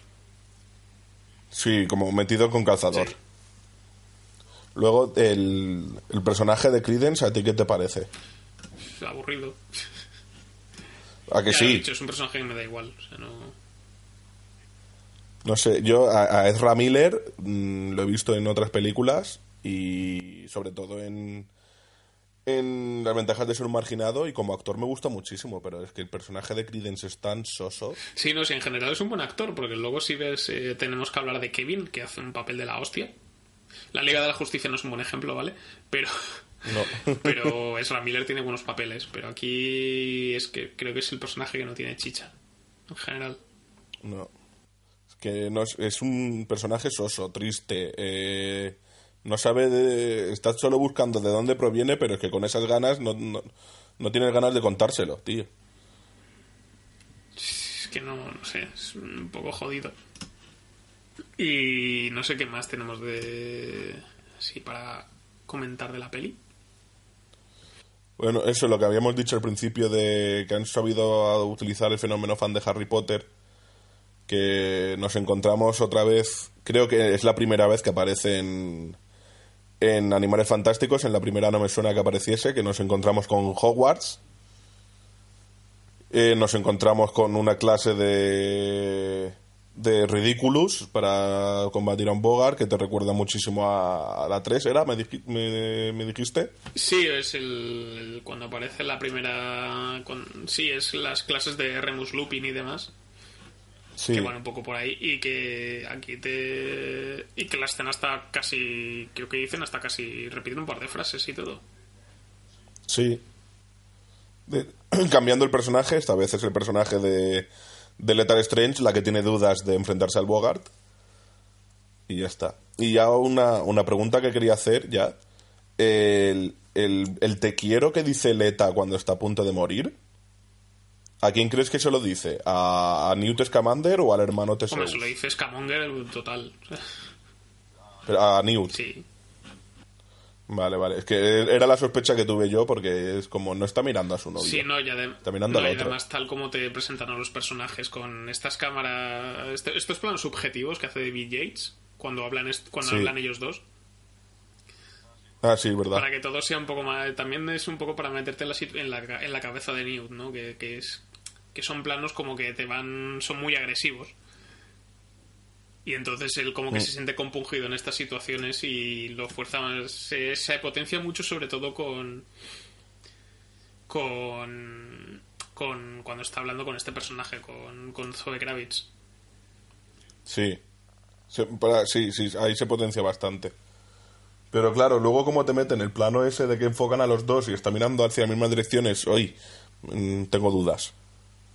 Sí, como metido con calzador. Sí. Luego, el, el personaje de Credence, ¿a ti qué te parece? Es aburrido. ¿A que Ya lo he sí? dicho, es un personaje que me da igual. O sea, no... No sé, yo a, a Ezra Miller mm, lo he visto en otras películas y sobre todo en, en Las ventajas de ser un marginado y como actor me gusta muchísimo, pero es que el personaje de Credence es tan soso. Sí, no, sí, en general es un buen actor, porque luego si ves, eh, tenemos que hablar de Kevin, que hace un papel de la hostia. La Liga de la Justicia no es un buen ejemplo, ¿vale? Pero, No. pero Ezra Miller tiene buenos papeles, pero aquí es que creo que es el personaje que no tiene chicha, en general. No. Es que no es, es un personaje soso, triste. eh, no sabe de. Está solo buscando de dónde proviene, pero es que con esas ganas no, no, no tienes ganas de contárselo, tío. Es que no, no sé, es un poco jodido. Y no sé qué más tenemos de... Sí, para comentar de la peli. Bueno, eso es lo que habíamos dicho al principio de que han sabido utilizar el fenómeno fan de Harry Potter. Que nos encontramos otra vez. Creo que es la primera vez que aparece en, en Animales Fantásticos. En la primera no me suena que apareciese. Que nos encontramos con Hogwarts. Eh, nos encontramos con una clase de. De Ridiculous para combatir a un Bogart. Que te recuerda muchísimo a, a la 3, ¿era? ¿Me, dij- me- me dijiste? Sí, es el, el- cuando aparece la primera... con- sí, es las clases de Remus Lupin y demás. Sí. Que van un poco por ahí y que aquí te... Y que la escena está casi... Creo que dicen hasta casi... Repiten un par de frases y todo. Sí. De- cambiando el personaje, esta vez es el personaje de, de Lethal Strange la que tiene dudas de enfrentarse al Bogart. Y ya está. Y ya una, una pregunta que quería hacer ya. El, el, el te quiero que dice Leta cuando está a punto de morir. ¿A quién crees que se lo dice? ¿A, a Newt Scamander o al hermano Hombre, Teseus? se lo dice Scamonger el total. Pero A Newt. Sí. Vale, vale. Es que era la sospecha que tuve yo porque es como no está mirando a su novio. Sí, no, y, adem- Está mirando no, al y otro. además tal como te presentan a los personajes con estas cámaras, este- estos planos subjetivos que hace David Yates cuando hablan cuando Sí. hablan ellos dos, Ah, sí, verdad. para que todo sea un poco más, también es un poco para meterte en la, en la, en la cabeza de Newt, ¿no? Que, que es que son planos como que te van, son muy agresivos. Y entonces él como que Mm. se siente compungido en estas situaciones y lo fuerza más, se, se potencia mucho sobre todo con con con cuando está hablando con este personaje, con, con Zoe Kravitz. Sí. Se- para- sí, sí, ahí se potencia bastante. Pero claro, luego como te meten el plano ese de que enfocan a los dos y está mirando hacia las mismas direcciones, hoy mm, tengo dudas.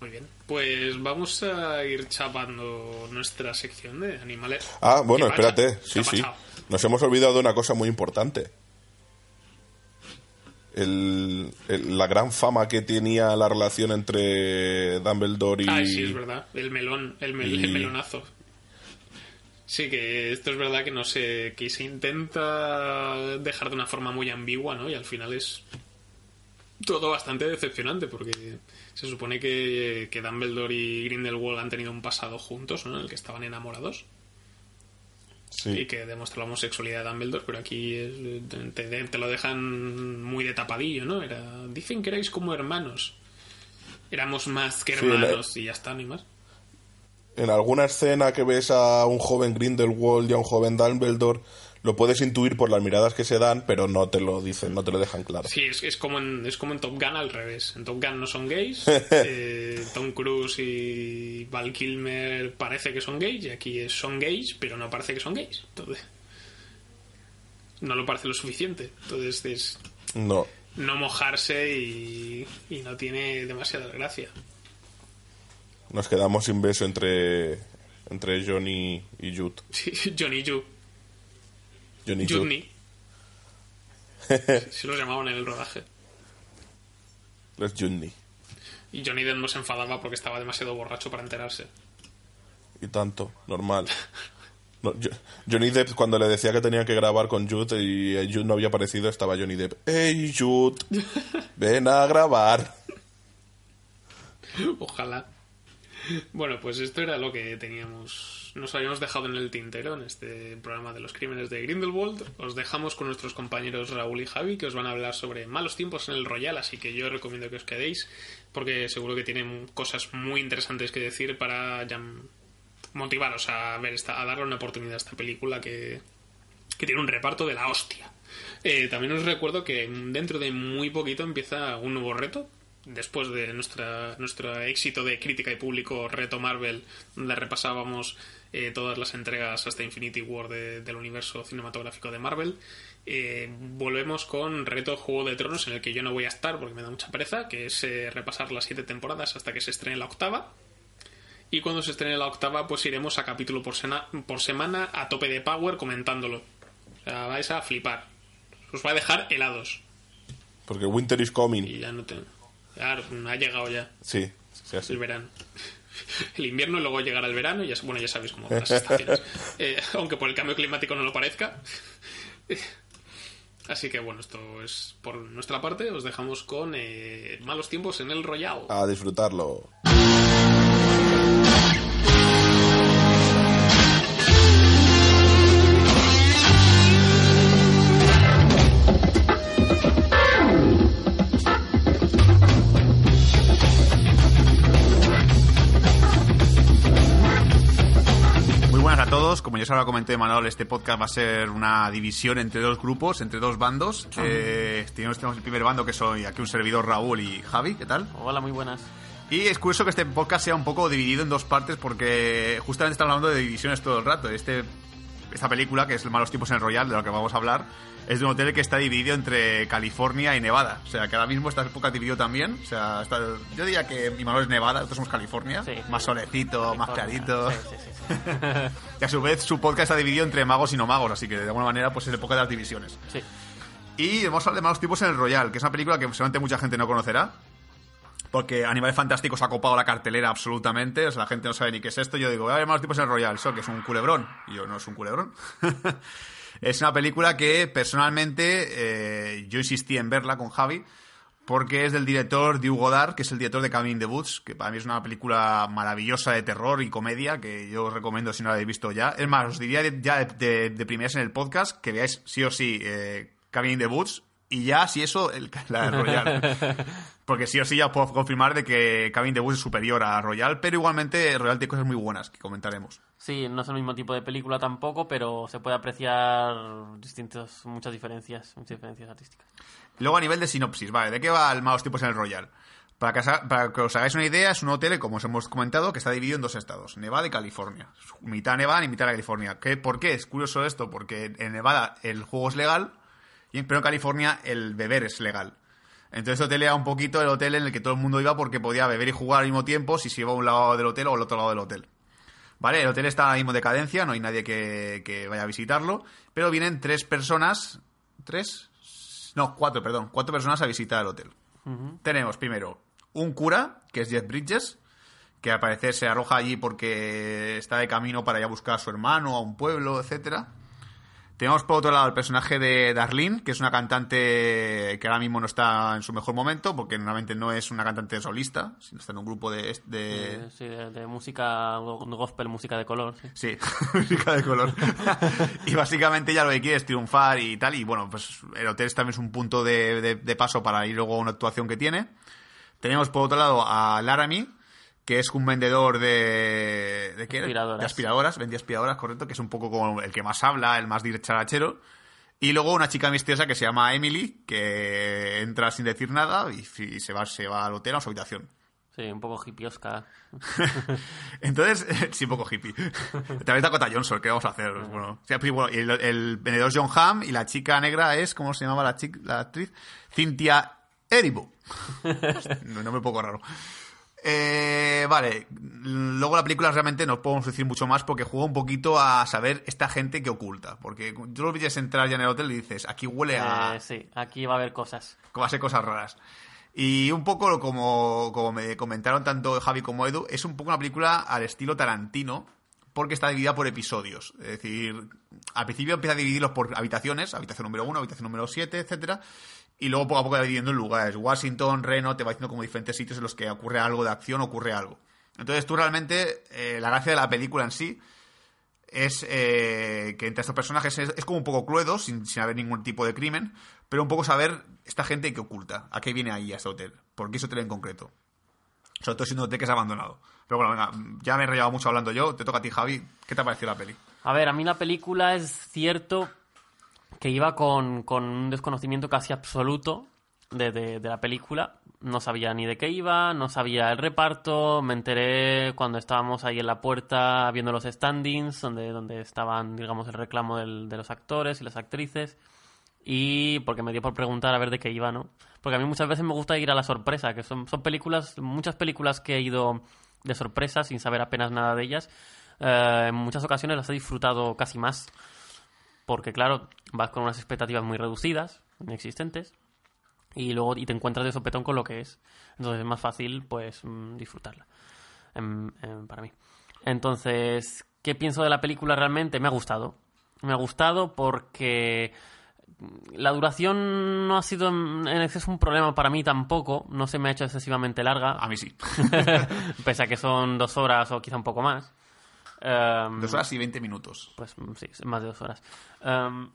Muy bien. Pues vamos a ir chapando nuestra sección de animales. Ah, bueno, espérate, ¿Qué sí, sí. Nos hemos olvidado de una cosa muy importante. El- el- la gran fama que tenía la relación entre Dumbledore y... Ay, sí, es verdad. El melón, el, mel- y- el melonazo. Sí, que esto es verdad que no sé, que se intenta dejar de una forma muy ambigua, ¿no? Y al final es todo bastante decepcionante porque se supone que, que Dumbledore y Grindelwald han tenido un pasado juntos, ¿no? En el que estaban enamorados. Sí. y que demuestra la homosexualidad de Dumbledore, pero aquí es- te, lo dejan muy de tapadillo, ¿no? Era, dicen que erais como hermanos. Éramos más que Sí, la- hermanos y ya está, ni más. En alguna escena que ves a un joven Grindelwald y a un joven Dumbledore, lo puedes intuir por las miradas que se dan, pero no te lo dicen, no te lo dejan claro. Sí, es, es como en, es como en Top Gun al revés. En Top Gun no son gays. eh, Tom Cruise y Val Kilmer parece que son gays. Y aquí son gays, pero no parece que son gays. Entonces, no lo parece lo suficiente. Entonces es No. no mojarse y, y no tiene demasiada gracia. Nos quedamos sin beso entre, entre Johnny y Jude. Sí. Johnny y Jude. Johnny. Se lo llamaban en el rodaje. Los Johnny. Y Johnny Depp no se enfadaba porque estaba demasiado borracho para enterarse. Y tanto, normal. No, yo- Johnny Depp, cuando le decía que tenía que grabar con Jude y eh, Jude no había aparecido, estaba Johnny Depp. ¡Hey, Jude! ¡Ven a grabar! Ojalá. Bueno, pues esto era lo que teníamos. Nos habíamos dejado en el tintero en este programa de los crímenes de Grindelwald. Os dejamos con nuestros compañeros Raúl y Javi, que os van a hablar sobre malos tiempos en el Royal, así que yo recomiendo que os quedéis, porque seguro que tienen cosas muy interesantes que decir para motivaros a ver esta, a darle una oportunidad a esta película que, que tiene un reparto de la hostia. Eh, también os recuerdo que dentro de muy poquito empieza un nuevo reto. Después de nuestra, nuestro éxito de crítica y público Reto Marvel, donde repasábamos eh, todas las entregas hasta Infinity War de- del universo cinematográfico de Marvel, eh, volvemos con Reto Juego de Tronos, en el que yo no voy a estar porque me da mucha pereza, que es eh, repasar las siete temporadas hasta que se estrene la octava. Y cuando se estrene la octava, pues iremos a capítulo por, sena- por semana a tope de power comentándolo. O sea, vais a flipar. Os va a dejar helados. Porque Winter is coming. Y ya no te... Claro, ha llegado ya Sí, el verano. El invierno y luego llegará el verano y ya, bueno, ya sabéis cómo van las estaciones. Eh, aunque por el cambio climático no lo parezca. Así que bueno, esto es por nuestra parte. Os dejamos con eh, malos tiempos en el Royal. A disfrutarlo. Ya os lo comenté, Manuel, este podcast va a ser una división entre dos grupos, entre dos bandos. Eh, tenemos, tenemos el primer bando que soy aquí un servidor Raúl y Javi. ¿Qué tal? Hola, muy buenas. Y es curioso que este podcast sea un poco dividido en dos partes porque justamente estamos hablando de divisiones todo el rato. Este, esta película, que es Malos Tiempos en el Royal, de lo que vamos a hablar, es de un hotel que está dividido entre California y Nevada. O sea, que ahora mismo esta época dividido también. O sea, está- yo diría que mi Manuel es Nevada, nosotros somos California. Sí. Más solecito, más California. clarito. Sí, sí. Y a su vez su podcast está dividido entre magos y no magos, así que de alguna manera pues es época de las divisiones. Sí. Y vamos a hablar de Malos Tipos en el Royal, que es una película que seguramente mucha gente no conocerá. Porque Animales Fantásticos ha copado la cartelera absolutamente. O sea, la gente no sabe ni qué es esto. Yo digo, voy a ver Malos Tipos en el Royal, eso que es un culebrón. Y yo, no es un culebrón. es una película que personalmente eh, yo insistí en verla con Javi. Porque es del director Hugh Godard, que es el director de Cabin in the Woods, que para mí es una película maravillosa de terror y comedia, que yo os recomiendo si no la habéis visto ya. Es más, os diría ya de primeras en el podcast que veáis sí o sí eh, Cabin in the Woods y ya, si eso, el, la de Royal. Porque sí o sí ya puedo confirmar de que Cabin in the Woods es superior a Royal, pero igualmente Royal tiene cosas muy buenas que comentaremos. Sí, no es el mismo tipo de película tampoco, pero se puede apreciar distintos, muchas diferencias, muchas diferencias artísticas. Luego a nivel de sinopsis, vale, ¿de qué va el malos tipos en el Royal? Para que, para que os hagáis una idea, es un hotel, como os hemos comentado, que está dividido en dos estados, Nevada y California. Mitad Nevada y mitad California. ¿Qué, ¿Por qué? Es curioso esto, porque en Nevada el juego es legal, y en- pero en California el beber es legal. Entonces este hotel era un poquito el hotel en el que todo el mundo iba porque podía beber y jugar al mismo tiempo si se iba a un lado del hotel o al otro lado del hotel. Vale, el hotel está ahora mismo en decadencia, no hay nadie que, que vaya a visitarlo, pero vienen tres personas, ¿tres? No, cuatro, perdón, cuatro personas a visitar el hotel. Tenemos primero un cura, que es Jeff Bridges, que al parecer se arroja allí porque está de camino para ir a buscar a su hermano, a un pueblo, etcétera. Tenemos por otro lado el personaje de Darlene, que es una cantante que ahora mismo no está en su mejor momento, porque normalmente no es una cantante solista, sino está en un grupo de... de- sí, de, de música go- gospel, música de color. Sí. Sí, música de color. y básicamente ella lo que quiere es triunfar y tal. Y bueno, pues el hotel también es un punto de, de- de paso para ir luego a una actuación que tiene. Tenemos por otro lado a Laramie, que es un vendedor de... ¿De qué? Aspiradoras. De aspiradoras, vendía aspiradoras, correcto, que es un poco como el que más habla, el más dicharachero. Y luego una chica misteriosa que se llama Emily, que entra sin decir nada y, y se, va, se va al hotel a su habitación. Sí, un poco hipiosca. Entonces, sí, un poco hippie. También está Cota Johnson, ¿qué vamos a hacer? Bueno, el, el vendedor John Hamm y la chica negra es, ¿cómo se llamaba la, chica, la actriz? Cynthia Erivo. no, no me poco raro. Eh, vale, luego la película realmente no podemos decir mucho más porque juega un poquito a saber esta gente que oculta. Porque tú lo ves entrar ya en el hotel y dices, aquí huele a, Eh, sí, aquí va a haber cosas. como hace cosas raras. Y un poco como, como me comentaron tanto Javi como Edu, es un poco una película al estilo Tarantino, porque está dividida por episodios. Es decir, al principio empieza a dividirlos por habitaciones, habitación número 1, habitación número 7, etcétera, y luego poco a poco va dividiendo en lugares. Washington, Reno, te va diciendo como diferentes sitios en los que ocurre algo de acción, ocurre algo. Entonces tú realmente, eh, la gracia de la película en sí es eh, que entre estos personajes es, como un poco cluedo, sin, sin haber ningún tipo de crimen, pero un poco saber esta gente que oculta, a qué viene ahí a este hotel, por qué ese hotel en concreto. Sobre todo siendo un hotel que es abandonado. Pero bueno, venga, ya me he enrollado mucho hablando yo, te toca a ti, Javi. ¿Qué te ha parecido la peli? A ver, a mí la película es cierto que iba con, con un desconocimiento casi absoluto de, de- la película. No sabía ni de qué iba, no sabía el reparto. Me enteré cuando estábamos ahí en la puerta viendo los standings, donde, donde estaban, digamos, el reclamo del- de los actores y las actrices. Y porque me dio por preguntar a ver de qué iba, ¿no? Porque a mí muchas veces me gusta ir a la sorpresa, que son, son películas, muchas películas que he ido de sorpresa sin saber apenas nada de ellas. eh, en muchas ocasiones las he disfrutado casi más. Porque, claro, vas con unas expectativas muy reducidas, inexistentes, y luego y te encuentras de sopetón con lo que es. Entonces es más fácil, pues, mm, disfrutarla. em, em, para mí. Entonces, ¿qué pienso de la película realmente? Me ha gustado. Me ha gustado porque la duración no ha sido en en exceso un problema para mí tampoco. No se me ha hecho excesivamente larga. A mí sí. pese a que son dos horas o quizá un poco más. Em, Dos horas y veinte minutos. pues sí, más de dos horas. Em,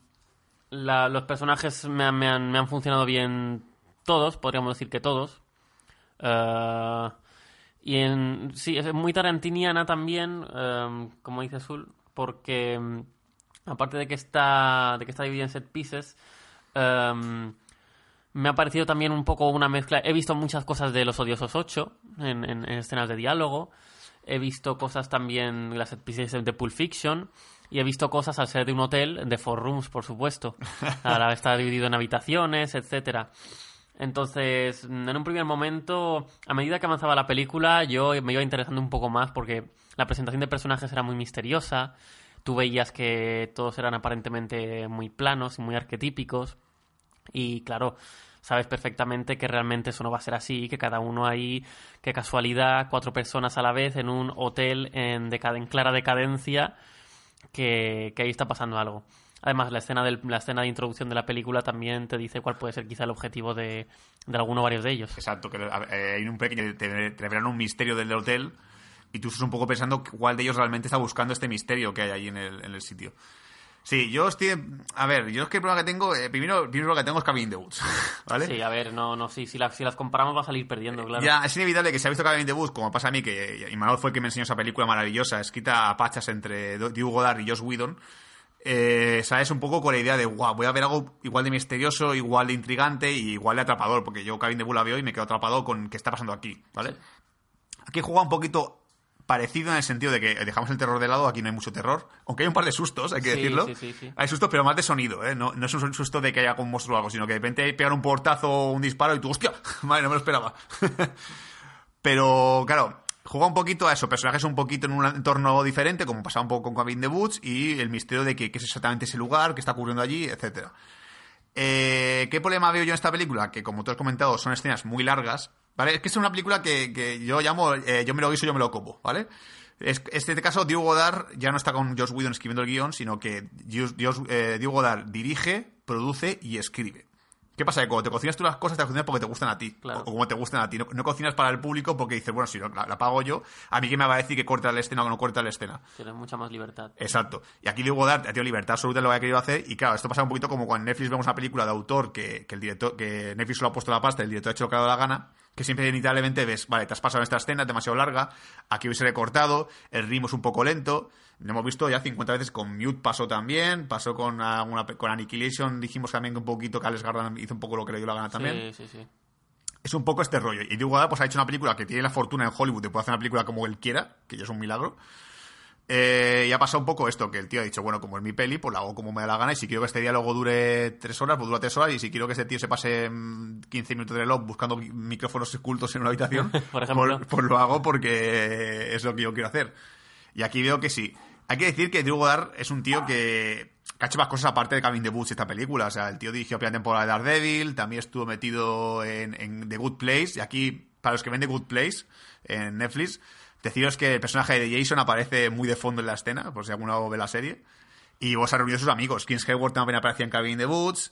la- los personajes me, han- me han, me han funcionado bien todos, podríamos decir que todos. Eh, y en, sí, es muy tarantiniana también, em, como dice Sul, porque aparte de que está, de que está dividida en set pieces, me ha parecido también un poco una mezcla. He visto muchas cosas de Los Odiosos 8 en, en- en escenas de diálogo. He visto cosas también, las set pieces de Pulp Fiction. Y he visto cosas al ser de un hotel, de Four Rooms, por supuesto. Ahora está dividido en habitaciones, etcétera. Entonces, en un primer momento, a medida que avanzaba la película, yo me iba interesando un poco más porque la presentación de personajes era muy misteriosa. Tú veías que todos eran aparentemente muy planos y muy arquetípicos. Y claro, sabes perfectamente que realmente eso no va a ser así, que cada uno ahí, qué casualidad, cuatro personas a la vez en un hotel en, en clara decadencia, que, que ahí está pasando algo. Además, la escena, del- la escena de introducción de la película también te dice cuál puede ser quizá el objetivo de, de alguno o varios de ellos. Exacto, que eh, hay un pequeño. Te, te revelan un misterio del hotel y tú estás un poco pensando cuál de ellos realmente está buscando este misterio que hay ahí en el, en el sitio. Sí, yo estoy. A ver, yo es que el problema que tengo. eh, primero, primero lo que tengo es Cabin in the Woods. ¿Vale? Sí, a ver, no, no, sí, si, la- si las comparamos va a salir perdiendo, claro. Ya, es inevitable que se ha visto Cabin in the Woods, como pasa a mí, que Imanol fue el que me enseñó esa película maravillosa, escrita a pachas entre Hugh Goddard y Josh Whedon. Eh, sabes un poco con la idea de, wow, voy a ver algo igual de misterioso, igual de intrigante y igual de atrapador, porque yo Cabin in the Woods la veo y me quedo atrapado con qué está pasando aquí, ¿vale? Aquí juega un poquito parecido en el sentido de que dejamos el terror de lado, aquí no hay mucho terror, aunque hay un par de sustos, hay que Sí, decirlo. sí, sí, sí. Hay sustos, pero más de sonido, ¿eh? No, no es un susto de que haya un monstruo o algo, sino que de repente pegan un portazo o un disparo y tú, hostia, madre, no me lo esperaba. pero, claro, juega un poquito a eso, personajes un poquito en un entorno diferente, como pasaba un poco con Cabin the Woods, y el misterio de que, qué es exactamente ese lugar, qué está ocurriendo allí, etcétera. Eh, ¿Qué problema veo yo en esta película? Que como tú has comentado, son escenas muy largas, ¿vale? Es que es una película que, que yo llamo eh, yo me lo guiso, yo me lo como, ¿vale? Es, este caso, Diego Godard ya no está con Josh Whedon escribiendo el guion, sino que Josh- eh, Diego Godard dirige, produce y escribe. ¿Qué pasa? Que cuando te cocinas tú las cosas, te cocinas porque te gustan a ti. Claro. O como te gustan a ti. No, no cocinas para el público porque dices, bueno, si la, la pago yo, a mí que me va a decir que corta la escena o no corta la escena. Tienes mucha más libertad. Exacto. Y aquí Diego Godard ha tenido libertad absoluta en lo que ha querido hacer. Y claro, esto pasa un poquito como cuando en Netflix vemos una película de autor que, que el director, que Netflix solo ha puesto la pasta, el director ha hecho lo que le ha dado la gana. Que siempre inevitablemente ves, vale, te has pasado en esta escena, es demasiado larga, aquí hubiese recortado, el ritmo es un poco lento. Lo hemos visto ya 50 veces con Mute pasó también, pasó con, alguna- con Annihilation, dijimos también que un poquito que Alex Garland hizo un poco lo que le dio la gana también Sí, sí, sí. es un poco este rollo. Y Diego pues, ha hecho una película que tiene la fortuna en Hollywood de poder hacer una película como él quiera, que ya es un milagro. Eh, y ha pasado un poco esto, que el tío ha dicho, bueno, como es mi peli, pues la hago como me da la gana, y si quiero que este diálogo dure tres horas, pues dura tres horas, y si quiero que este tío se pase mm, 15 minutos de reloj buscando mi- micrófonos ocultos en una habitación, Por ejemplo. pues, pues lo hago porque es lo que yo quiero hacer. Y aquí veo que sí. Hay que decir que Drew Goddard es un tío que, ha hecho más cosas aparte de Cabin the Boots esta película. O sea, el tío dirigió la temporada de Daredevil, también estuvo metido en, The Good Place. Y aquí, para los que ven The Good Place en Netflix, deciros que el personaje de Jason aparece muy de fondo en la escena, por si alguno ve la serie. Y vos ha reunido a sus amigos. Kings Hayward también aparecía en Cabin the Boots.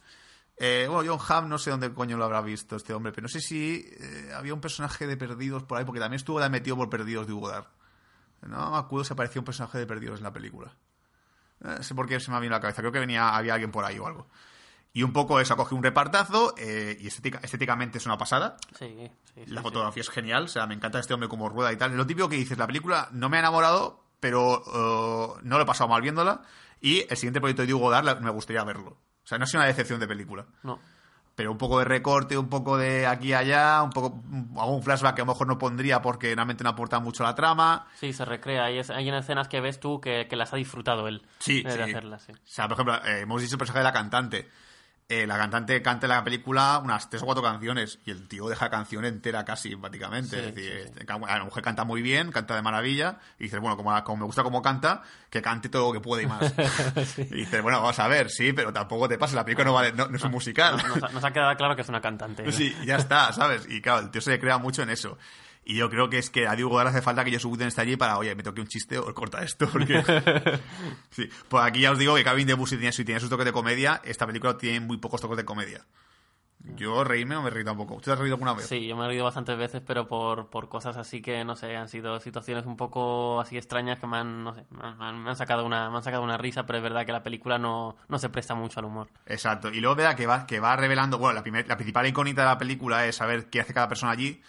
Eh, bueno, John Hamm no sé dónde coño lo habrá visto este hombre, pero no sé si eh, había un personaje de Perdidos por ahí, porque también estuvo metido por Perdidos de Hugo Dar. No me acuerdo si apareció un personaje de Perdidos en la película. Eh, No sé por qué se me ha venido a la cabeza. Creo que venía, había alguien por ahí o algo. Y un poco eso, cogido un repartazo eh, y estética- estéticamente es una pasada. Sí, sí, sí, La sí. fotografía es genial, o sea, me encanta este hombre como rueda y tal. Lo típico que dices, la película no me ha enamorado, pero eh, no lo he pasado mal viéndola. Y el siguiente proyecto de Godard la- me gustaría verlo. O sea, no ha sido una decepción de película. No. Pero un poco de recorte, un poco de aquí y allá, un poco algún flashback que a lo mejor no pondría porque realmente no aporta mucho a la trama. Sí, se recrea. Hay, es- hay escenas que ves tú que, que las ha disfrutado él Sí, de sí. hacerlas. Sí. O sea, por ejemplo, eh, hemos dicho el personaje de la cantante. Eh, la cantante canta en la película unas tres o cuatro canciones y el tío deja la canción entera casi, prácticamente. Sí, es decir, sí, sí. eh, la mujer canta muy bien, canta de maravilla y dices, bueno, como, como me gusta cómo canta, que cante todo lo que puede y más. Y dices, bueno, vamos a ver, sí, pero tampoco te pases, la película no, vale, no, no es un musical. Nos, ha- nos ha quedado claro que es una cantante. ¿no? Sí, ya está, ¿sabes? Y claro, el tío se crea mucho en eso. Y yo creo que es que a Diego Godard hace falta que yo Whedon esté allí para, oye, me toque un chiste o corta esto, porque... sí, pues aquí ya os digo que Cabin de Bus si tiene, si tiene sus toques de comedia, esta película tiene muy pocos toques de comedia. Yo reírme no me reí tampoco. ¿Tú te has reído alguna vez? Sí, yo me he reído bastantes veces, pero por, por cosas así que, no sé, han sido situaciones un poco así extrañas que me han, no sé, me han, me han sacado, una, me han sacado una risa, pero es verdad que la película no, no se presta mucho al humor. Exacto. Y luego verá que va, que va revelando, bueno, la, primer- la principal incógnita de la película es saber qué hace cada persona allí.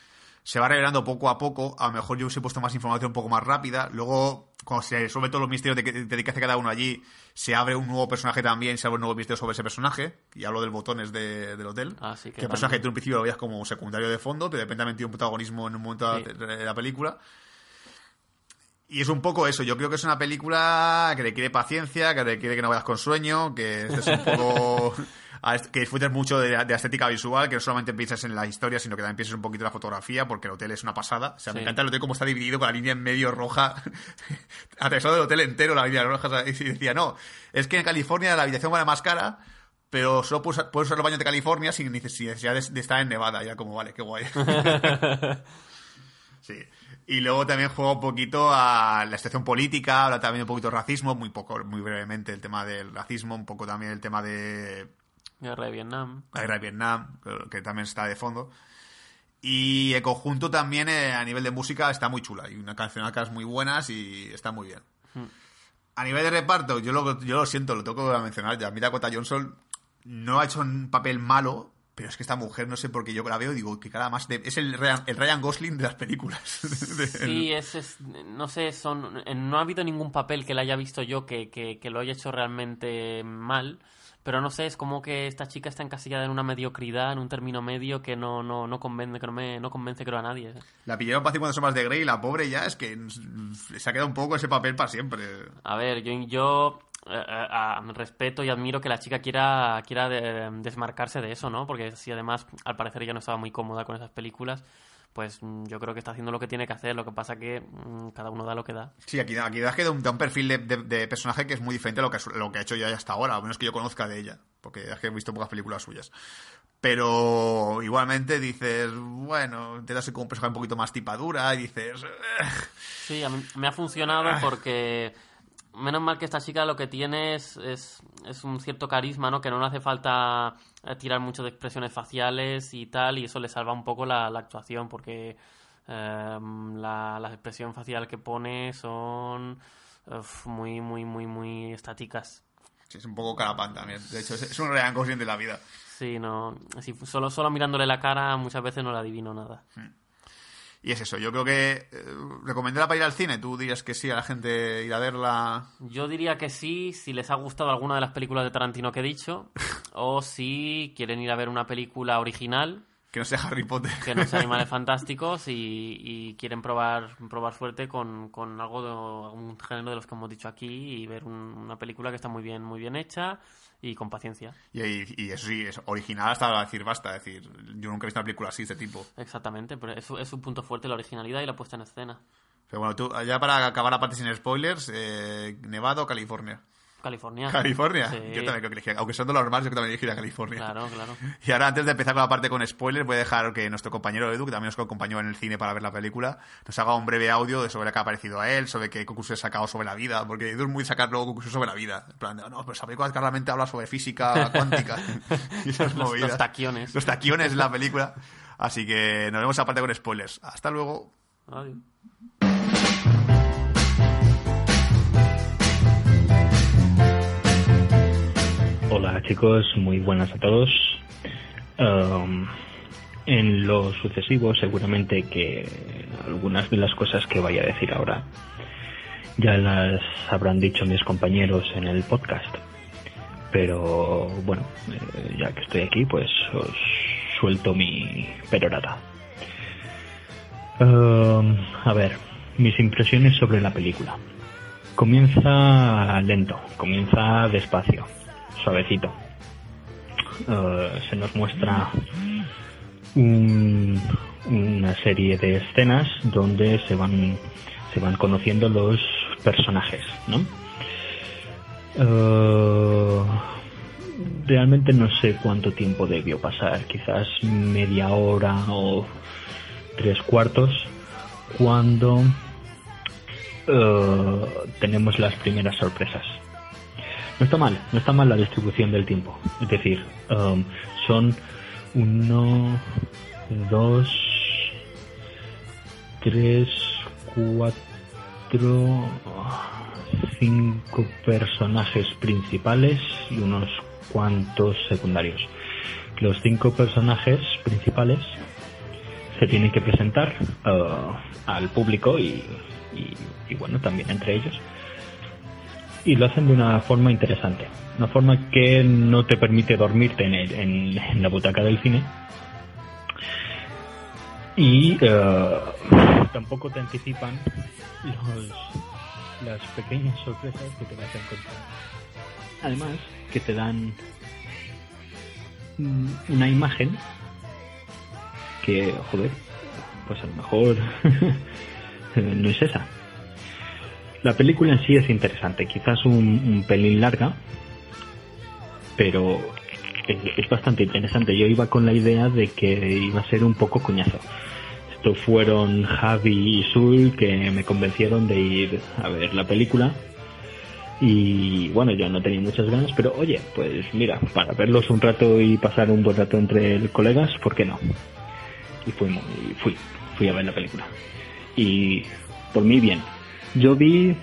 Se va revelando poco a poco. A lo mejor yo os he puesto más información un poco más rápida. Luego, cuando se resuelve todos los misterios de, que- de hace cada uno allí, se abre un nuevo personaje también, se abre un nuevo misterio sobre ese personaje. Y hablo del botones de- del hotel. Así que que el también- personaje tú en principio lo veías como secundario de fondo, pero de repente ha metido un protagonismo en un momento Sí. de la- de la película. Y es un poco eso. Yo creo que es una película que requiere paciencia, que requiere que no vayas con sueño, que estés un poco. a que disfrutes mucho de, estética visual, que no solamente pienses en la historia, sino que también pienses un poquito en la fotografía, porque el hotel es una pasada. O sea, me encanta el hotel como está dividido con la línea en medio roja, atravesado del hotel entero, la línea roja. Y decía, no, es que en California la habitación vale más cara. Pero solo puedes usar, puedes usar los baños de California sin necesidad de, de estar en Nevada. Ya como, vale, qué guay. Sí. Y luego también juega un poquito a la situación política, habla también un poquito de racismo, muy poco, muy brevemente el tema del racismo, un poco también el tema de Guerra de Vietnam. la guerra de Vietnam, que, también está de fondo. Y el conjunto también eh, a nivel de música está muy chula. Hay una cancionacas muy buenas y está muy bien. A nivel de reparto, yo lo, yo lo siento, lo tengo que mencionar ya. Mira, Dakota Johnson no ha hecho un papel malo, pero es que esta mujer, no sé por qué yo la veo, digo que cada más de- es el Ryan, el Ryan Gosling de las películas. De- Sí, es, es- no sé, son, no ha habido ningún papel que le haya visto yo que, que, que lo haya hecho realmente mal, pero no sé, es como que esta chica está encasillada en una mediocridad, en un término medio que no, no, no convence, que no me, no convence creo a nadie. La pillaron para 50 sombras de Grey y la pobre ya es que se ha quedado un poco ese papel para siempre. A ver, yo, yo eh, eh, respeto y admiro que la chica quiera, quiera de- desmarcarse de eso, ¿no? Porque si además al parecer ella no estaba muy cómoda con esas películas, pues mm, yo creo que está haciendo lo que tiene que hacer, lo que pasa que mm, cada uno da lo que da. Sí, aquí, aquí das que da un, da un perfil de, de- de personaje que es muy diferente a lo que, lo que ha hecho ya hasta ahora, a menos que yo conozca de ella, porque es que he visto pocas películas suyas. Pero igualmente dices, bueno, te das como un personaje un poquito más tipadura y dices... Sí, a mí me ha funcionado Ah. porque menos mal que esta chica lo que tiene es, es, es un cierto carisma, ¿no? Que no le hace falta eh, tirar mucho de expresiones faciales y tal, y eso le salva un poco la, la actuación porque eh, la, la expresión facial que pone son uf, muy, muy, muy, muy estáticas. Sí, es un poco carapán también. De hecho, es, es un Ryan Gosling de la vida. Sí, no, si solo, solo mirándole la cara muchas veces no le adivino nada. Y es eso, yo creo que eh, recomendarla para ir al cine. Tú dirías que sí a la gente ir a verla. Yo diría que sí, si les ha gustado alguna de las películas de Tarantino que he dicho, o si quieren ir a ver una película original, Que no sea Harry Potter. que no sea Animales Fantásticos, y, y quieren probar, probar suerte con, con algo de algún género de los que hemos dicho aquí y ver un- una película que está muy bien, muy bien hecha y con paciencia. Y, y, y eso sí, es original hasta decir basta. Es decir, yo nunca he visto una película así de este tipo. Exactamente, pero es, es un punto fuerte la originalidad y la puesta en escena. Pero bueno, tú, ya para acabar la parte sin spoilers, eh, Nevada o California. California. California. Sí. Yo también creo que elegí, aunque son de los normales, yo también elegiría California. Claro, claro. Y ahora, antes de empezar con la parte con spoilers, voy a dejar que nuestro compañero Edu, que también nos acompañó en el cine para ver la película, nos haga un breve audio de sobre lo que ha parecido a él, sobre qué conclusiones ha sacado sobre la vida, porque Edu es muy de sacar luego conclusiones sobre la vida. En plan, no, pero esa película claramente habla sobre física cuántica. y esas Los- movidas. los taquiones. Los taquiones de la película. Así que nos vemos aparte con spoilers. Hasta luego. Adiós. Hola chicos, muy buenas a todos. Um, en lo sucesivo seguramente que algunas de las cosas que vaya a decir ahora ya las habrán dicho mis compañeros en el podcast. Pero bueno, eh, ya que estoy aquí pues os suelto mi perorata. Um, a ver, mis impresiones sobre la película. Comienza lento, comienza despacio, suavecito. Eh, se nos muestra un- una serie de escenas donde se van se van conociendo los personajes, ¿no? Eh, realmente no sé cuánto tiempo debió pasar, quizás media hora o tres cuartos, cuando eh, tenemos las primeras sorpresas. No está mal, no está mal la distribución del tiempo. Es decir, um, son uno, dos, tres, cuatro, cinco personajes principales y unos cuantos secundarios. Los cinco personajes principales se tienen que presentar uh, al público y, y- y, bueno, también entre ellos. Y lo hacen de una forma interesante. Una forma que no te permite dormirte en, el- en- la butaca del cine. Y eh, tampoco te anticipan los- las pequeñas sorpresas que te vas a encontrar. Además, que te dan mm, una imagen que, joder, pues a lo mejor no es esa. La película en sí es interesante, quizás un, pelín larga, pero es, bastante interesante. Yo iba con la idea de que iba a ser un poco coñazo. Estos fueron Javi y Sul que me convencieron de ir a ver la película. Y bueno, yo no tenía muchas ganas, pero oye, pues mira, para verlos un rato y pasar un buen rato entre colegas, ¿por qué no? Y fuimos, fui, fui a ver la película. Y por mí bien. Yo vi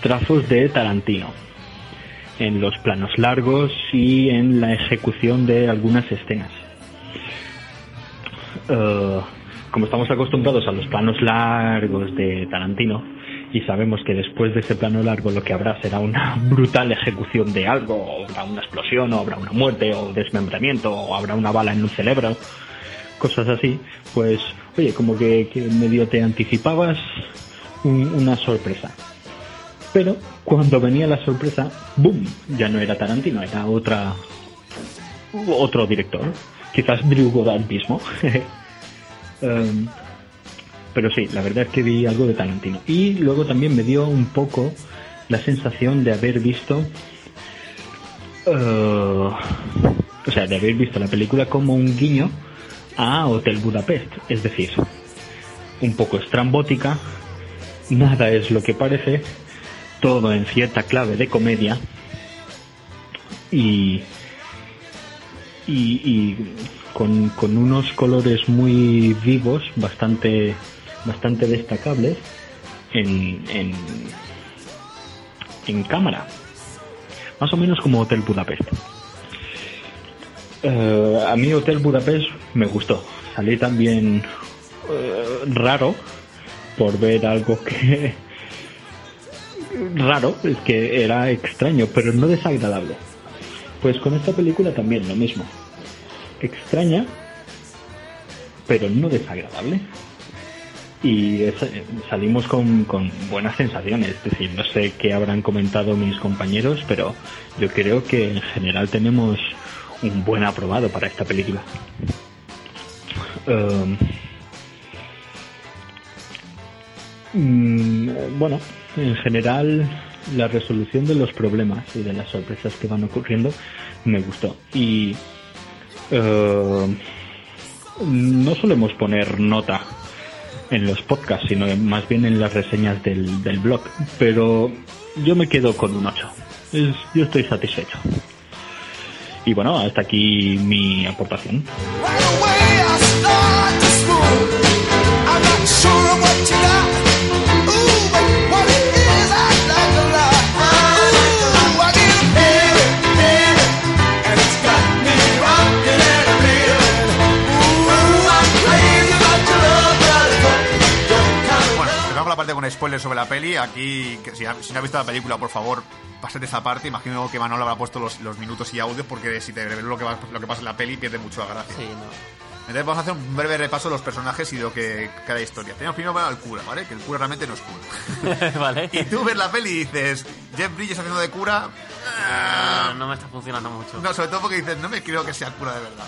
trazos de Tarantino en los planos largos y en la ejecución de algunas escenas. Eh, como estamos acostumbrados a los planos largos de Tarantino y sabemos que después de ese plano largo lo que habrá será una brutal ejecución de algo, o habrá una explosión, o habrá una muerte, o desmembramiento, o habrá una bala en un cerebro, cosas así, pues oye, como que, que medio te anticipabas un- una sorpresa. Pero cuando venía la sorpresa, ¡boom! Ya no era Tarantino, era otra otro director. Quizás Drew Goddard mismo. Em, pero sí, la verdad es que vi algo de Tarantino. Y luego también me dio un poco la sensación de haber visto eh, o sea, de haber visto la película como un guiño a Hotel Budapest, es decir, un poco estrambótica, nada es lo que parece, todo en cierta clave de comedia y, y, con, con unos colores muy vivos, bastante, bastante destacables en, en, en cámara. Más o menos como Hotel Budapest. Eh, a mí Hotel Budapest me gustó. Salí también eh, raro por ver algo que raro, es que era extraño, pero no desagradable. Pues con esta película también lo mismo. Extraña, pero no desagradable. Y es- salimos con, con buenas sensaciones. Es decir, no sé qué habrán comentado mis compañeros, pero yo creo que en general tenemos un buen aprobado para esta película. Um, Mm, bueno, en general la resolución de los problemas y de las sorpresas que van ocurriendo me gustó. Y eh, no solemos poner nota en los podcasts, sino más bien en las reseñas del, del blog. Pero yo me quedo con un 8. Es- yo estoy satisfecho. Y bueno, hasta aquí mi aportación. Con spoilers sobre la peli. Aquí, que si, si no has visto la película, por favor, pásate esa parte. Imagino que Manolo habrá puesto los, los minutos y audios porque si te revelo lo que, va- lo que pasa en la peli pierde mucho la gracia. Sí, no. Entonces vamos a hacer un breve repaso de los personajes y de lo que cada historia. Tenemos primero al cura, ¿vale? Que el cura realmente no es cura. vale. Y tú ves la peli y dices, Jeff Bridges haciendo de cura... Ah, no me está funcionando mucho. No, sobre todo porque dices, no me creo que sea cura de verdad.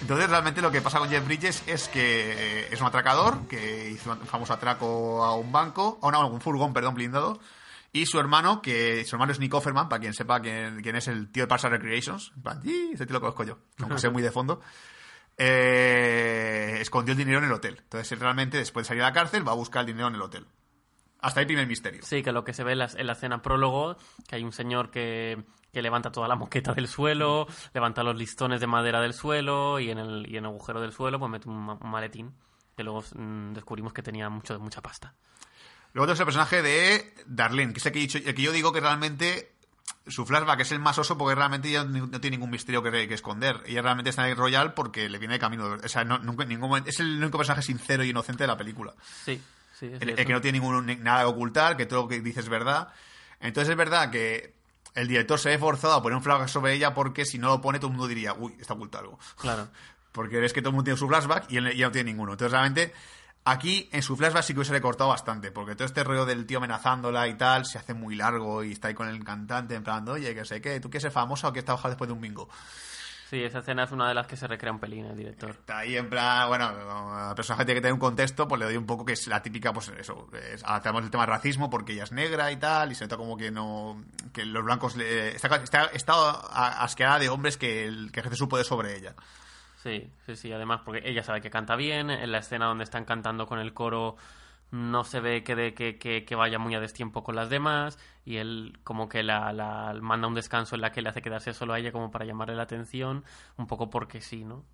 Entonces, realmente lo que pasa con Jeff Bridges es que eh, es un atracador que hizo un famoso atraco a un banco, a una- a un furgón, perdón, blindado. Y su hermano, que su hermano es Nick Offerman, para quien sepa quién, quién es el tío de Parks and Recreations. En plan, "Sí, ese tío lo conozco yo, aunque sea muy de fondo. eh, escondió el dinero en el hotel. Entonces, él realmente, después de salir a la cárcel, va a buscar el dinero en el hotel. Hasta ahí primer misterio. Sí, que lo que se ve en la escena prólogo, que hay un señor que, que levanta toda la moqueta del suelo, levanta los listones de madera del suelo y en el, y en el agujero del suelo pues mete un, ma- un maletín que luego mm, descubrimos que tenía mucho, mucha pasta. Luego tenemos el personaje de Darlene, que es el que, he dicho- el que yo digo que realmente su flashback es el más oso porque realmente ella no tiene ningún misterio que, que esconder. Ella realmente está en el Royal porque le viene de camino. O sea, no- nunca, en ningún momento- es el único personaje sincero y inocente de la película. Sí, sí, es El, el que no tiene ningún, ni- nada que ocultar, que todo lo que dice es verdad. Entonces es verdad que el director se ve forzado a poner un flashback sobre ella porque si no lo pone todo el mundo diría, uy, está oculto algo. Claro. Porque ves que todo el mundo tiene su flashback y él ya no tiene ninguno. Entonces, realmente, aquí en su flashback sí que hubiese recortado bastante. Porque todo este rollo del tío amenazándola y tal se hace muy largo y está ahí con el cantante en plan, oye, que sé qué, ¿tú quieres ser famosa o quieres trabajar después de un bingo? Sí, esa escena es una de las que se recrea un pelín el director. Está ahí en plan, bueno, el personaje tiene que tener un contexto, pues le doy un poco que es la típica, pues eso, es, hacemos el tema racismo porque ella es negra y tal, y se nota como que no, que los blancos, le, está, está, está asqueada de hombres que, el- que ejerce su poder sobre ella. Sí, sí, sí. Además, porque ella sabe que canta bien. En la escena donde están cantando con el coro no se ve que, de, que, que, que vaya muy a destiempo con las demás. Y él como que la, la manda un descanso en la que le hace quedarse solo a ella como para llamarle la atención. Un poco porque sí, ¿no?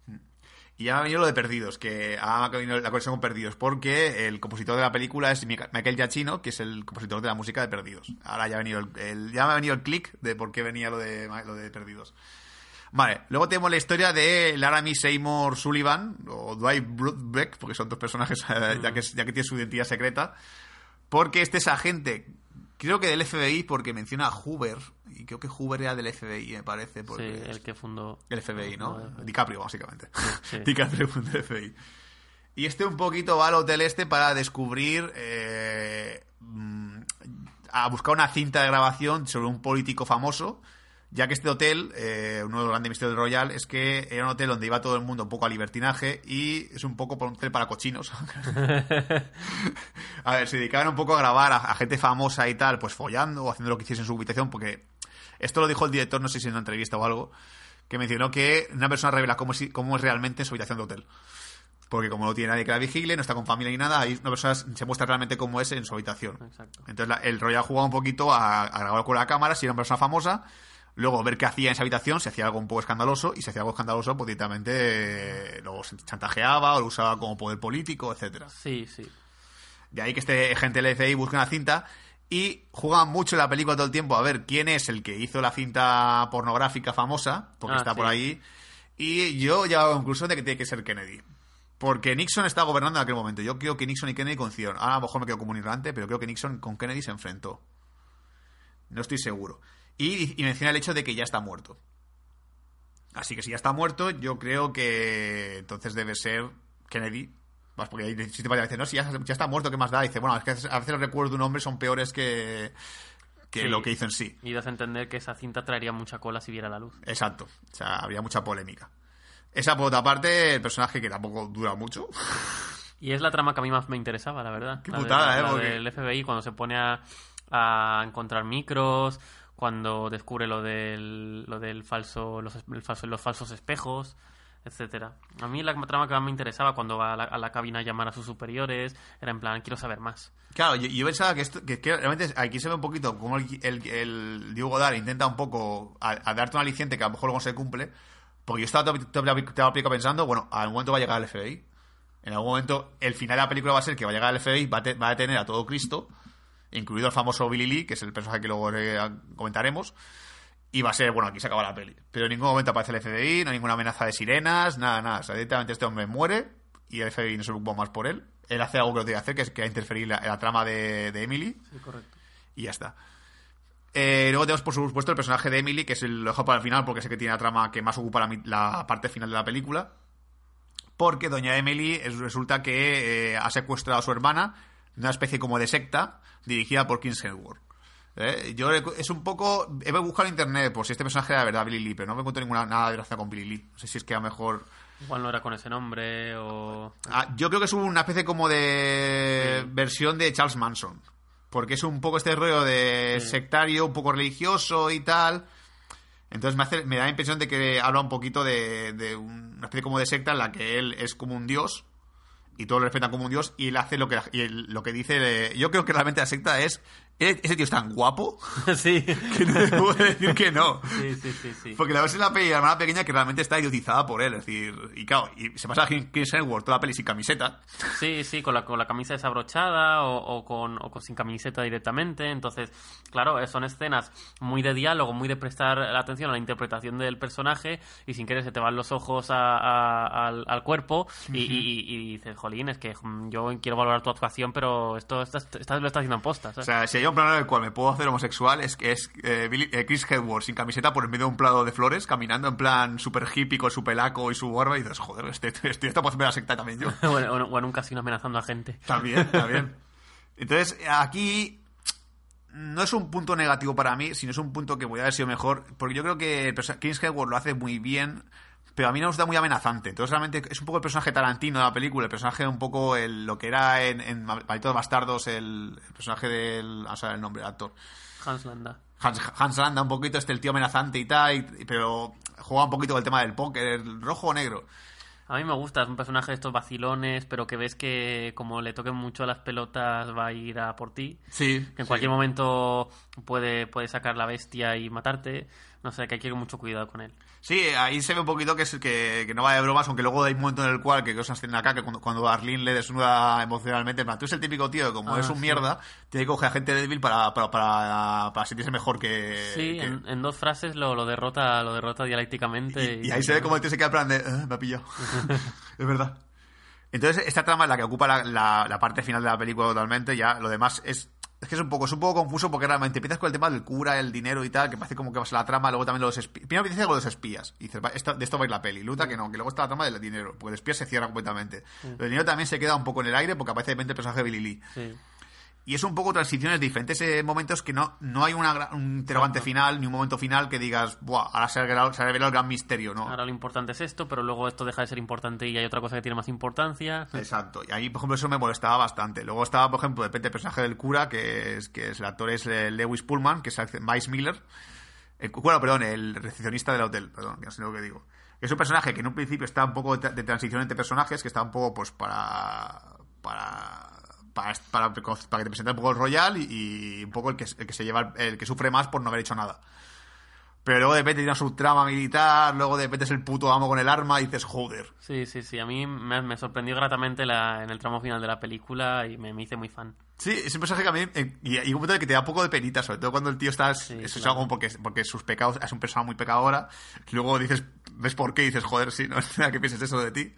Y ya me ha venido lo de Perdidos, que ha venido la conexión con Perdidos, porque el compositor de la película es Michael Giacchino, que es el compositor de la música de Perdidos. Ahora ya ha venido el, el- ya me ha venido el click de por qué venía lo de, lo de Perdidos. Vale, luego tenemos la historia de Laramie Seymour Sullivan, o Dwight Brubeck, porque son dos personajes, ya, que, ya que tiene su identidad secreta, porque este es agente, creo que del FBI, porque menciona a Hoover, y creo que Hoover era del FBI, me parece. Porque Sí, el que fundó... el FBI, ¿no? DiCaprio, básicamente. sí. DiCaprio del FBI. Y este un poquito va al hotel este para descubrir... eh, mm, a buscar una cinta de grabación sobre un político famoso, ya que este hotel, eh, uno de los grandes misterios del Royal, es que era un hotel donde iba todo el mundo un poco a libertinaje y es un poco un hotel para cochinos. a ver, se dedicaban un poco a grabar a, a gente famosa y tal, pues follando o haciendo lo que hiciese en su habitación, porque esto lo dijo el director, no sé si en una entrevista o algo, que mencionó que una persona revela cómo es, cómo es realmente su habitación de hotel. Porque como no tiene nadie que la vigile, no está con familia ni nada, ahí una persona se muestra realmente cómo es en su habitación. Exacto. Entonces la- el ha jugado un poquito a, a grabar con la cámara si era una persona famosa, luego ver qué hacía en esa habitación, si hacía algo un poco escandaloso, y si hacía algo escandaloso, pues directamente eh, lo chantajeaba o lo usaba como poder político, etcétera. Sí, sí. De ahí que este gente del FBI busque una cinta y juegan mucho en la película todo el tiempo a ver quién es el que hizo la cinta pornográfica famosa, porque Ah, está sí. por ahí. Y yo ya a la conclusión de que tiene que ser Kennedy. Porque Nixon está gobernando en aquel momento. Yo creo que Nixon y Kennedy coincidieron. Ahora a lo mejor me quedo como un ignorante, pero creo que Nixon con Kennedy se enfrentó. No estoy seguro. Y, y menciona el hecho de que ya está muerto. Así que si ya está muerto, yo creo que entonces debe ser Kennedy. Más porque ahí si te vaya a decir, no, si ya, ya está muerto, ¿qué más da? Y dice, bueno, es que a veces los recuerdos de un hombre son peores que, que Sí. lo que hizo en sí. Y das a entender que esa cinta traería mucha cola si viera la luz. Exacto. O sea, habría mucha polémica. Esa por otra parte, el personaje que tampoco dura mucho. Y es la trama que a mí más me interesaba, la verdad. Qué La de- putada, ¿eh? la Porque- del FBI, cuando se pone a, a encontrar micros, cuando descubre lo del, lo del falso, los, el falso, los falsos espejos, etcétera. A mí la trama que más me interesaba cuando va a la, a la cabina a llamar a sus superiores era en plan, quiero saber más. Claro, yo, yo pensaba que esto, que, que realmente aquí se ve un poquito como el, el, el Diego Godard intenta un poco a, a darte un aliciente que a lo mejor luego se cumple. Porque yo estaba todo, todo, todo película pensando, bueno, a algún momento va a llegar el FBI. En algún momento, el final de la película va a ser que va a llegar el FBI, va a, te- va a detener a todo Cristo, incluido el famoso Billy Lee, que es el personaje que luego eh, comentaremos. Y va a ser, bueno, aquí se acaba la peli. Pero en ningún momento aparece el FBI, no hay ninguna amenaza de sirenas, nada, nada. O sea, directamente este hombre muere y el FBI no se preocupa más por él. Él hace algo que no tiene que hacer, que es que interferir en la, en la trama de, de Emily Sí, correcto. y ya está. Eh, luego tenemos, por supuesto, el personaje de Emily, que es el, lo dejo para el final porque sé que tiene la trama que más ocupa la, la parte final de la película. Porque doña Emily es- resulta que eh, ha secuestrado a su hermana una especie como de secta dirigida por Kings Hedward. Eh, Yo es un poco. He buscado en internet por si este personaje era de verdad Billy Lee, pero no me encuentro ninguna nada de gracia con Billy Lee. No sé si es que a lo mejor. Igual no era con ese nombre o... Ah, yo creo que es una especie como de Sí. versión de Charles Manson. Porque es un poco este rollo de Sí. sectario, un poco religioso y tal. Entonces me, hace, me da la impresión de que habla un poquito de, de una especie como de secta en la que él es como un dios y todos lo respetan como un dios y él hace lo que, lo que dice. eh, yo creo que realmente la secta es. "Eh, Ese tío es tan guapo sí. que no le puedo decir que no. sí, sí, sí, sí. Porque la ves en la peli de la hermana pequeña que realmente está idiotizada por él. Es decir, y claro, y se pasa a Chris Hemsworth toda la peli sin camiseta. Sí, sí, con la, con la camisa desabrochada o, o con, o con sin camiseta directamente. Entonces, claro, eh, son escenas muy de diálogo, muy de prestar atención a la interpretación del personaje y sin querer se te van los ojos a- a- al, al cuerpo y, y- y dices, jolín, es que mm, yo quiero valorar tu actuación, pero esto estás, estás- lo estás haciendo en posta. O ¿sabes? sea, si hay un plano en el cual me puedo hacer homosexual, es que es eh, Billy- eh, Chris Hedward sin camiseta por en medio de un plado de flores, caminando en plan super hippie con su pelaco y su barba, y dices, joder, este, este está por hacerme la secta también yo. o, en, o en un casino amenazando a gente. También, también. Entonces, aquí no es un punto negativo para mí, sino es un punto que podría haber sido mejor, porque yo creo que Chris Hedward lo hace muy bien, pero a mí nos da muy amenazante. Entonces, realmente es un poco el personaje tarantino de la película, el personaje un poco el, lo que era en, en Malditos Bastardos, el, el personaje del. Vamos a ver el nombre del actor. Hans Landa. Hans, Hans Landa, un poquito este el tío amenazante y tal, y- pero juega un poquito con el tema del póker, el rojo o negro. A mí me gusta, es un personaje de estos vacilones, pero que ves que como le toquen mucho las pelotas va a ir a por ti. Sí. Que en cualquier momento puede, puede sacar la bestia y matarte. No sé, que hay que ir con mucho cuidado con él. Sí, ahí se ve un poquito que, es, que, que no va de bromas, aunque luego hay un momento en el cual, que cosas tienen acá, que cuando, cuando Arlene le desnuda emocionalmente, en plan, tú es el típico tío que como Ah, es un sí. mierda, tiene que coger a gente débil para, para, para, para sentirse mejor que... Sí, que- en, en dos frases lo, lo derrota lo derrota dialécticamente. y, y ahí se ve como el tío se queda en plan de, "Ah, me ha pillado. es verdad. Entonces, esta trama es la que ocupa la, la- la parte final de la película totalmente. Ya lo demás es. Es que es un poco, es un poco confuso porque realmente empiezas con el tema del cura, el dinero y tal, que parece como que vas a la trama, luego también los espías. Primero empiezas con los espías. Y dices, de esto va a ir la peli. Luta que no, que luego está la trama del dinero, porque el espía se cierra completamente. El dinero también se queda un poco en el aire porque aparece de repente el personaje de Billy Lee. Sí. Y es un poco transiciones de diferentes eh, momentos que no, no hay una, un interrogante final, ni un momento final que digas, Buah, ahora se ha revelado, se ha revelado el gran misterio, ¿no? Ahora lo importante es esto, pero luego esto deja de ser importante y hay otra cosa que tiene más importancia. Exacto. Y ahí, por ejemplo, eso me molestaba bastante. Luego estaba, por ejemplo, de repente el personaje del cura, que es, que es el actor es eh, Lewis Pullman, que es Miles Miller. el- bueno, perdón, el recepcionista del hotel, perdón, no sé lo que digo. Es un personaje que en un principio está un poco de, de transición entre personajes, que está un poco, pues, para. para. Para, para, para que te presente un poco el Royal y, y un poco el que, el que se lleva, el que sufre más por no haber hecho nada. Pero luego de repente tiene su trama militar, luego de repente es el puto amo con el arma y dices, joder. Sí, sí, sí. A mí me, me sorprendió gratamente la, en el tramo final de la película y me, me hice muy fan. Sí, es un personaje que a mí. eh, y hay un momento en el que te da un poco de penita, sobre todo cuando el tío está. eso es claro. algo porque, porque sus pecados. Es un persona muy pecadora. Y luego dices. ¿Ves por qué? Y dices, joder, sí, no es nada que pienses eso de ti.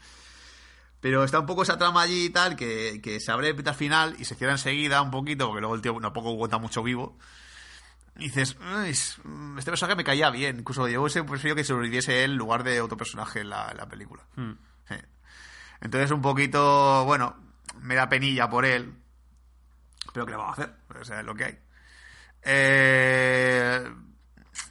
Pero está un poco esa trama allí y tal, que, que se abre al final y se cierra enseguida un poquito, porque luego el tío tampoco cuenta mucho vivo. Y dices, "Uy, es- este personaje me caía bien. Incluso yo hubiese preferido que sobreviviese él en lugar de otro personaje en la, en la película. Hmm. Sí. Entonces un poquito, bueno, me da penilla por él. Pero ¿qué le vamos a hacer? O sea, es lo que hay. Eh,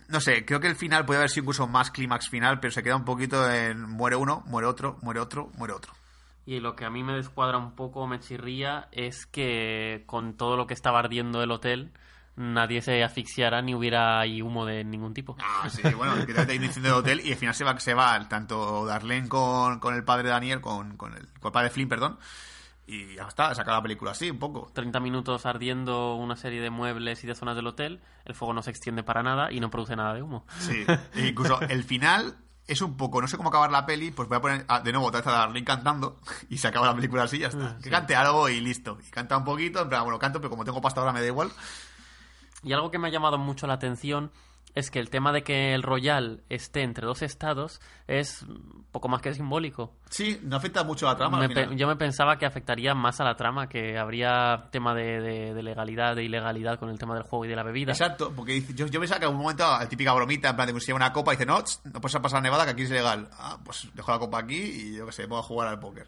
no sé, creo que el final puede haber sido incluso más clímax final, pero se queda un poquito en muere uno, muere otro, muere otro, muere otro. Y lo que a mí me descuadra un poco, me chirría, es que con todo lo que estaba ardiendo el hotel, nadie se asfixiara ni hubiera ahí humo de ningún tipo. Ah, sí, bueno, que te un incendio de hotel y al final se va, se va tanto Darlene con, con el padre de Daniel, con, con, el, con el padre Flynn, perdón, y ya está, saca la película así, un poco. 30 minutos ardiendo una serie de muebles y de zonas del hotel, el fuego no se extiende para nada y no produce nada de humo. Sí, e incluso el final es un poco, no sé cómo acabar la peli, pues voy a poner ah, de nuevo otra vez a Darlene cantando y se acaba la película así y ya está. Que cante algo y listo. Y canta un poquito, en plan, bueno, canto, pero como tengo pasta ahora me da igual. Y algo que me ha llamado mucho la atención es que el tema de que el Royal esté entre dos estados es poco más que simbólico. Sí, no afecta mucho a la trama. Me al final. pe- yo me pensaba que afectaría más a la trama, que habría tema de, de- de legalidad, de ilegalidad con el tema del juego y de la bebida. Exacto, porque yo, yo pensaba que en un momento, la típica bromita, en plan de que se lleva una copa y dice, no, no puedes pasar a Nevada, que aquí es ilegal. Ah, pues dejo la copa aquí y yo que sé, puedo jugar al póker.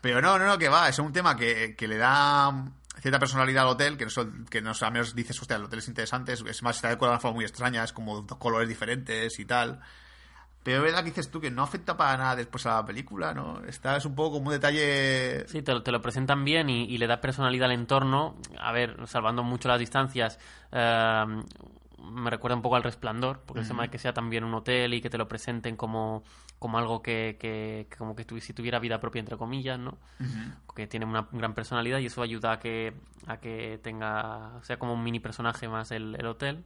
Pero no, no, no, que va, es un tema que, que le da cierta personalidad al hotel, que no, que no al menos dices, hostia, el hotel es interesante, es, es más, está decorado de una forma muy extraña, es como dos colores diferentes y tal. Pero es verdad que dices tú que no afecta para nada después a la película, ¿no? Está, es un poco como un detalle... Sí, te lo, te lo presentan bien y, y le da personalidad al entorno. A ver, salvando mucho las distancias, eh, me recuerda un poco al resplandor, porque el tema de que sea también un hotel y que te lo presenten como, como algo que, que- que como que si tuviera vida propia, entre comillas, ¿no? Que tiene una gran personalidad y eso ayuda a que, a que tenga, sea como un mini personaje más el, el hotel.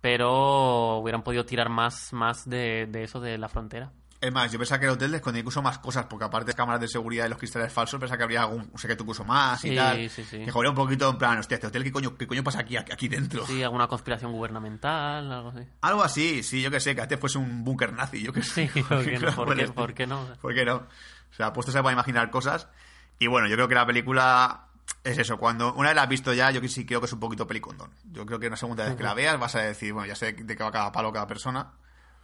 Pero hubieran podido tirar más, más de, de eso de la frontera. Es más, yo pensaba que el hotel escondía incluso más cosas, porque aparte de cámaras de seguridad y los cristales falsos, pensaba que habría algún secreto incluso más y Sí, tal. sí, sí. Que jodería un poquito en plan, hostia, este hotel, ¿qué coño, qué coño pasa aquí, aquí dentro? Sí, alguna conspiración gubernamental, algo así. Algo así, sí, yo que sé, que antes fuese un búnker nazi, yo que sé. Sí, ¿por qué no? ¿Por qué- por qué no? ¿Por qué no? O sea, puesto se para imaginar cosas. Y bueno, yo creo que la película es eso. Cuando una vez la has visto ya, yo sí creo que es un poquito pelicondón. Yo creo que una segunda vez que la veas vas a decir, bueno, ya sé de qué va cada palo cada persona.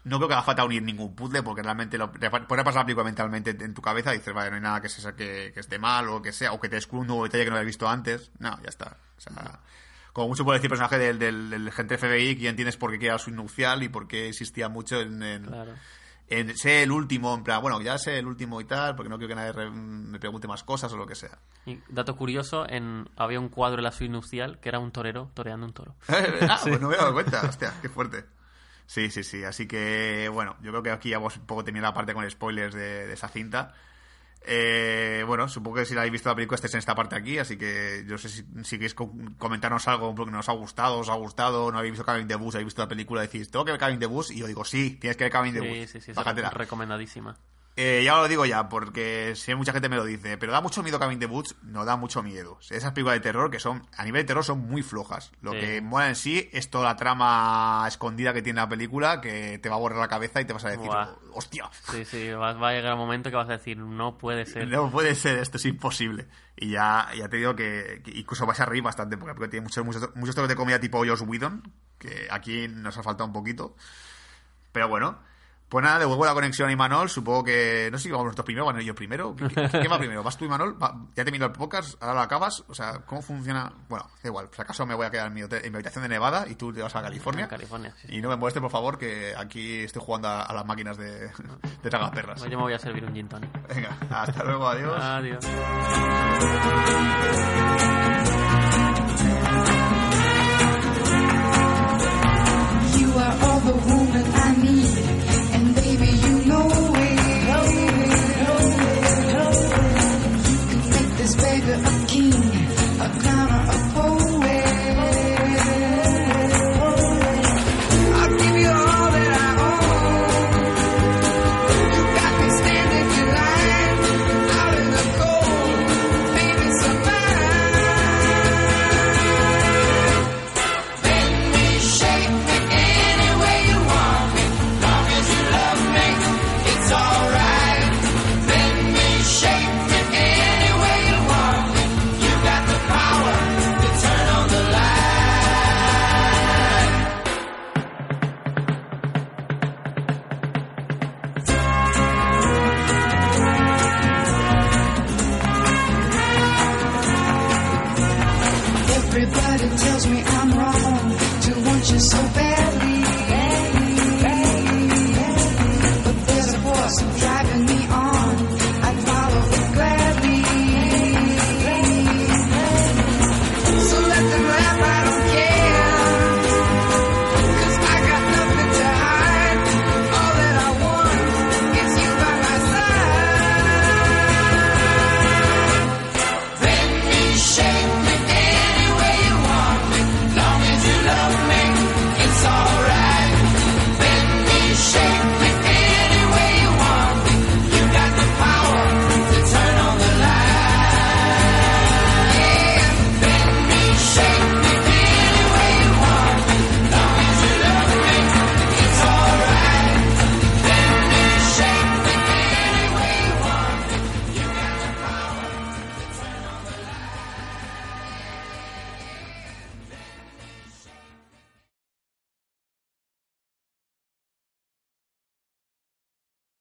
No creo que haga falta unir ningún puzzle porque realmente lo, puedes pasar la mentalmente en tu cabeza y dices, vale, no hay nada que, se, que, que esté mal o que sea, o que te descubra un nuevo detalle que no habías visto antes. No, ya está. O sea, como mucho puede decir personaje del, del, del agente FBI, que ya entiendes por qué queda su nupcial y por qué existía mucho en, en, Claro. en sé el último, en plan, bueno, ya sé el último y tal, porque no quiero que nadie re- me pregunte más cosas o lo que sea. Y dato curioso, en, había un cuadro en la suite nupcial que era un torero toreando un toro. ah, pues no me he dado cuenta, hostia, qué fuerte. Sí, sí, sí, así que, bueno, yo creo que aquí ya vamos un poco terminar la parte con spoilers de, de esa cinta. Eh, bueno, supongo que si la habéis visto la película estáis en esta parte aquí, así que yo sé si, si queréis co- comentarnos algo porque nos ha gustado, os ha gustado, no habéis visto Cabin the Bus, habéis visto la película decís, ¿tengo que ver Cabin the Bus? Y yo digo, sí, tienes que ver Cabin Sí, Bus. sí, sí, es Bájatela. recomendadísima. Eh, ya lo digo ya, porque si mucha gente me lo dice, pero da mucho miedo Cabin the Woods, no da mucho miedo. Esas películas de terror que son, a nivel de terror, son muy flojas. Lo Sí. que mola en sí es toda la trama escondida que tiene la película que te va a borrar la cabeza y te vas a decir, hostia, Sí, sí, va, va a llegar un momento que vas a decir, no puede ser. no puede ser, esto es imposible. Y ya, ya te digo que, que incluso vas a reír bastante, porque, porque tiene muchos, muchos, muchos toques de comedia tipo Josh Whedon, que aquí nos ha faltado un poquito. Pero bueno, pues nada, devuelvo la conexión a Imanol. Supongo que. No sé si vamos nosotros primero, van ellos primero. ¿Qué, va primero? ¿Vas tú, Imanol? ¿Va? ¿Ya terminó el podcast? ¿Ahora lo acabas? O sea, ¿cómo funciona? Bueno, da igual. Si acaso me voy a quedar en mi, habitación de Nevada y tú te vas a California. En California. Y no me moleste, por favor, que aquí estoy jugando a, las máquinas de, de tragaperras. Pues yo me voy a servir un gin tonic. Venga, hasta luego, adiós. Adiós.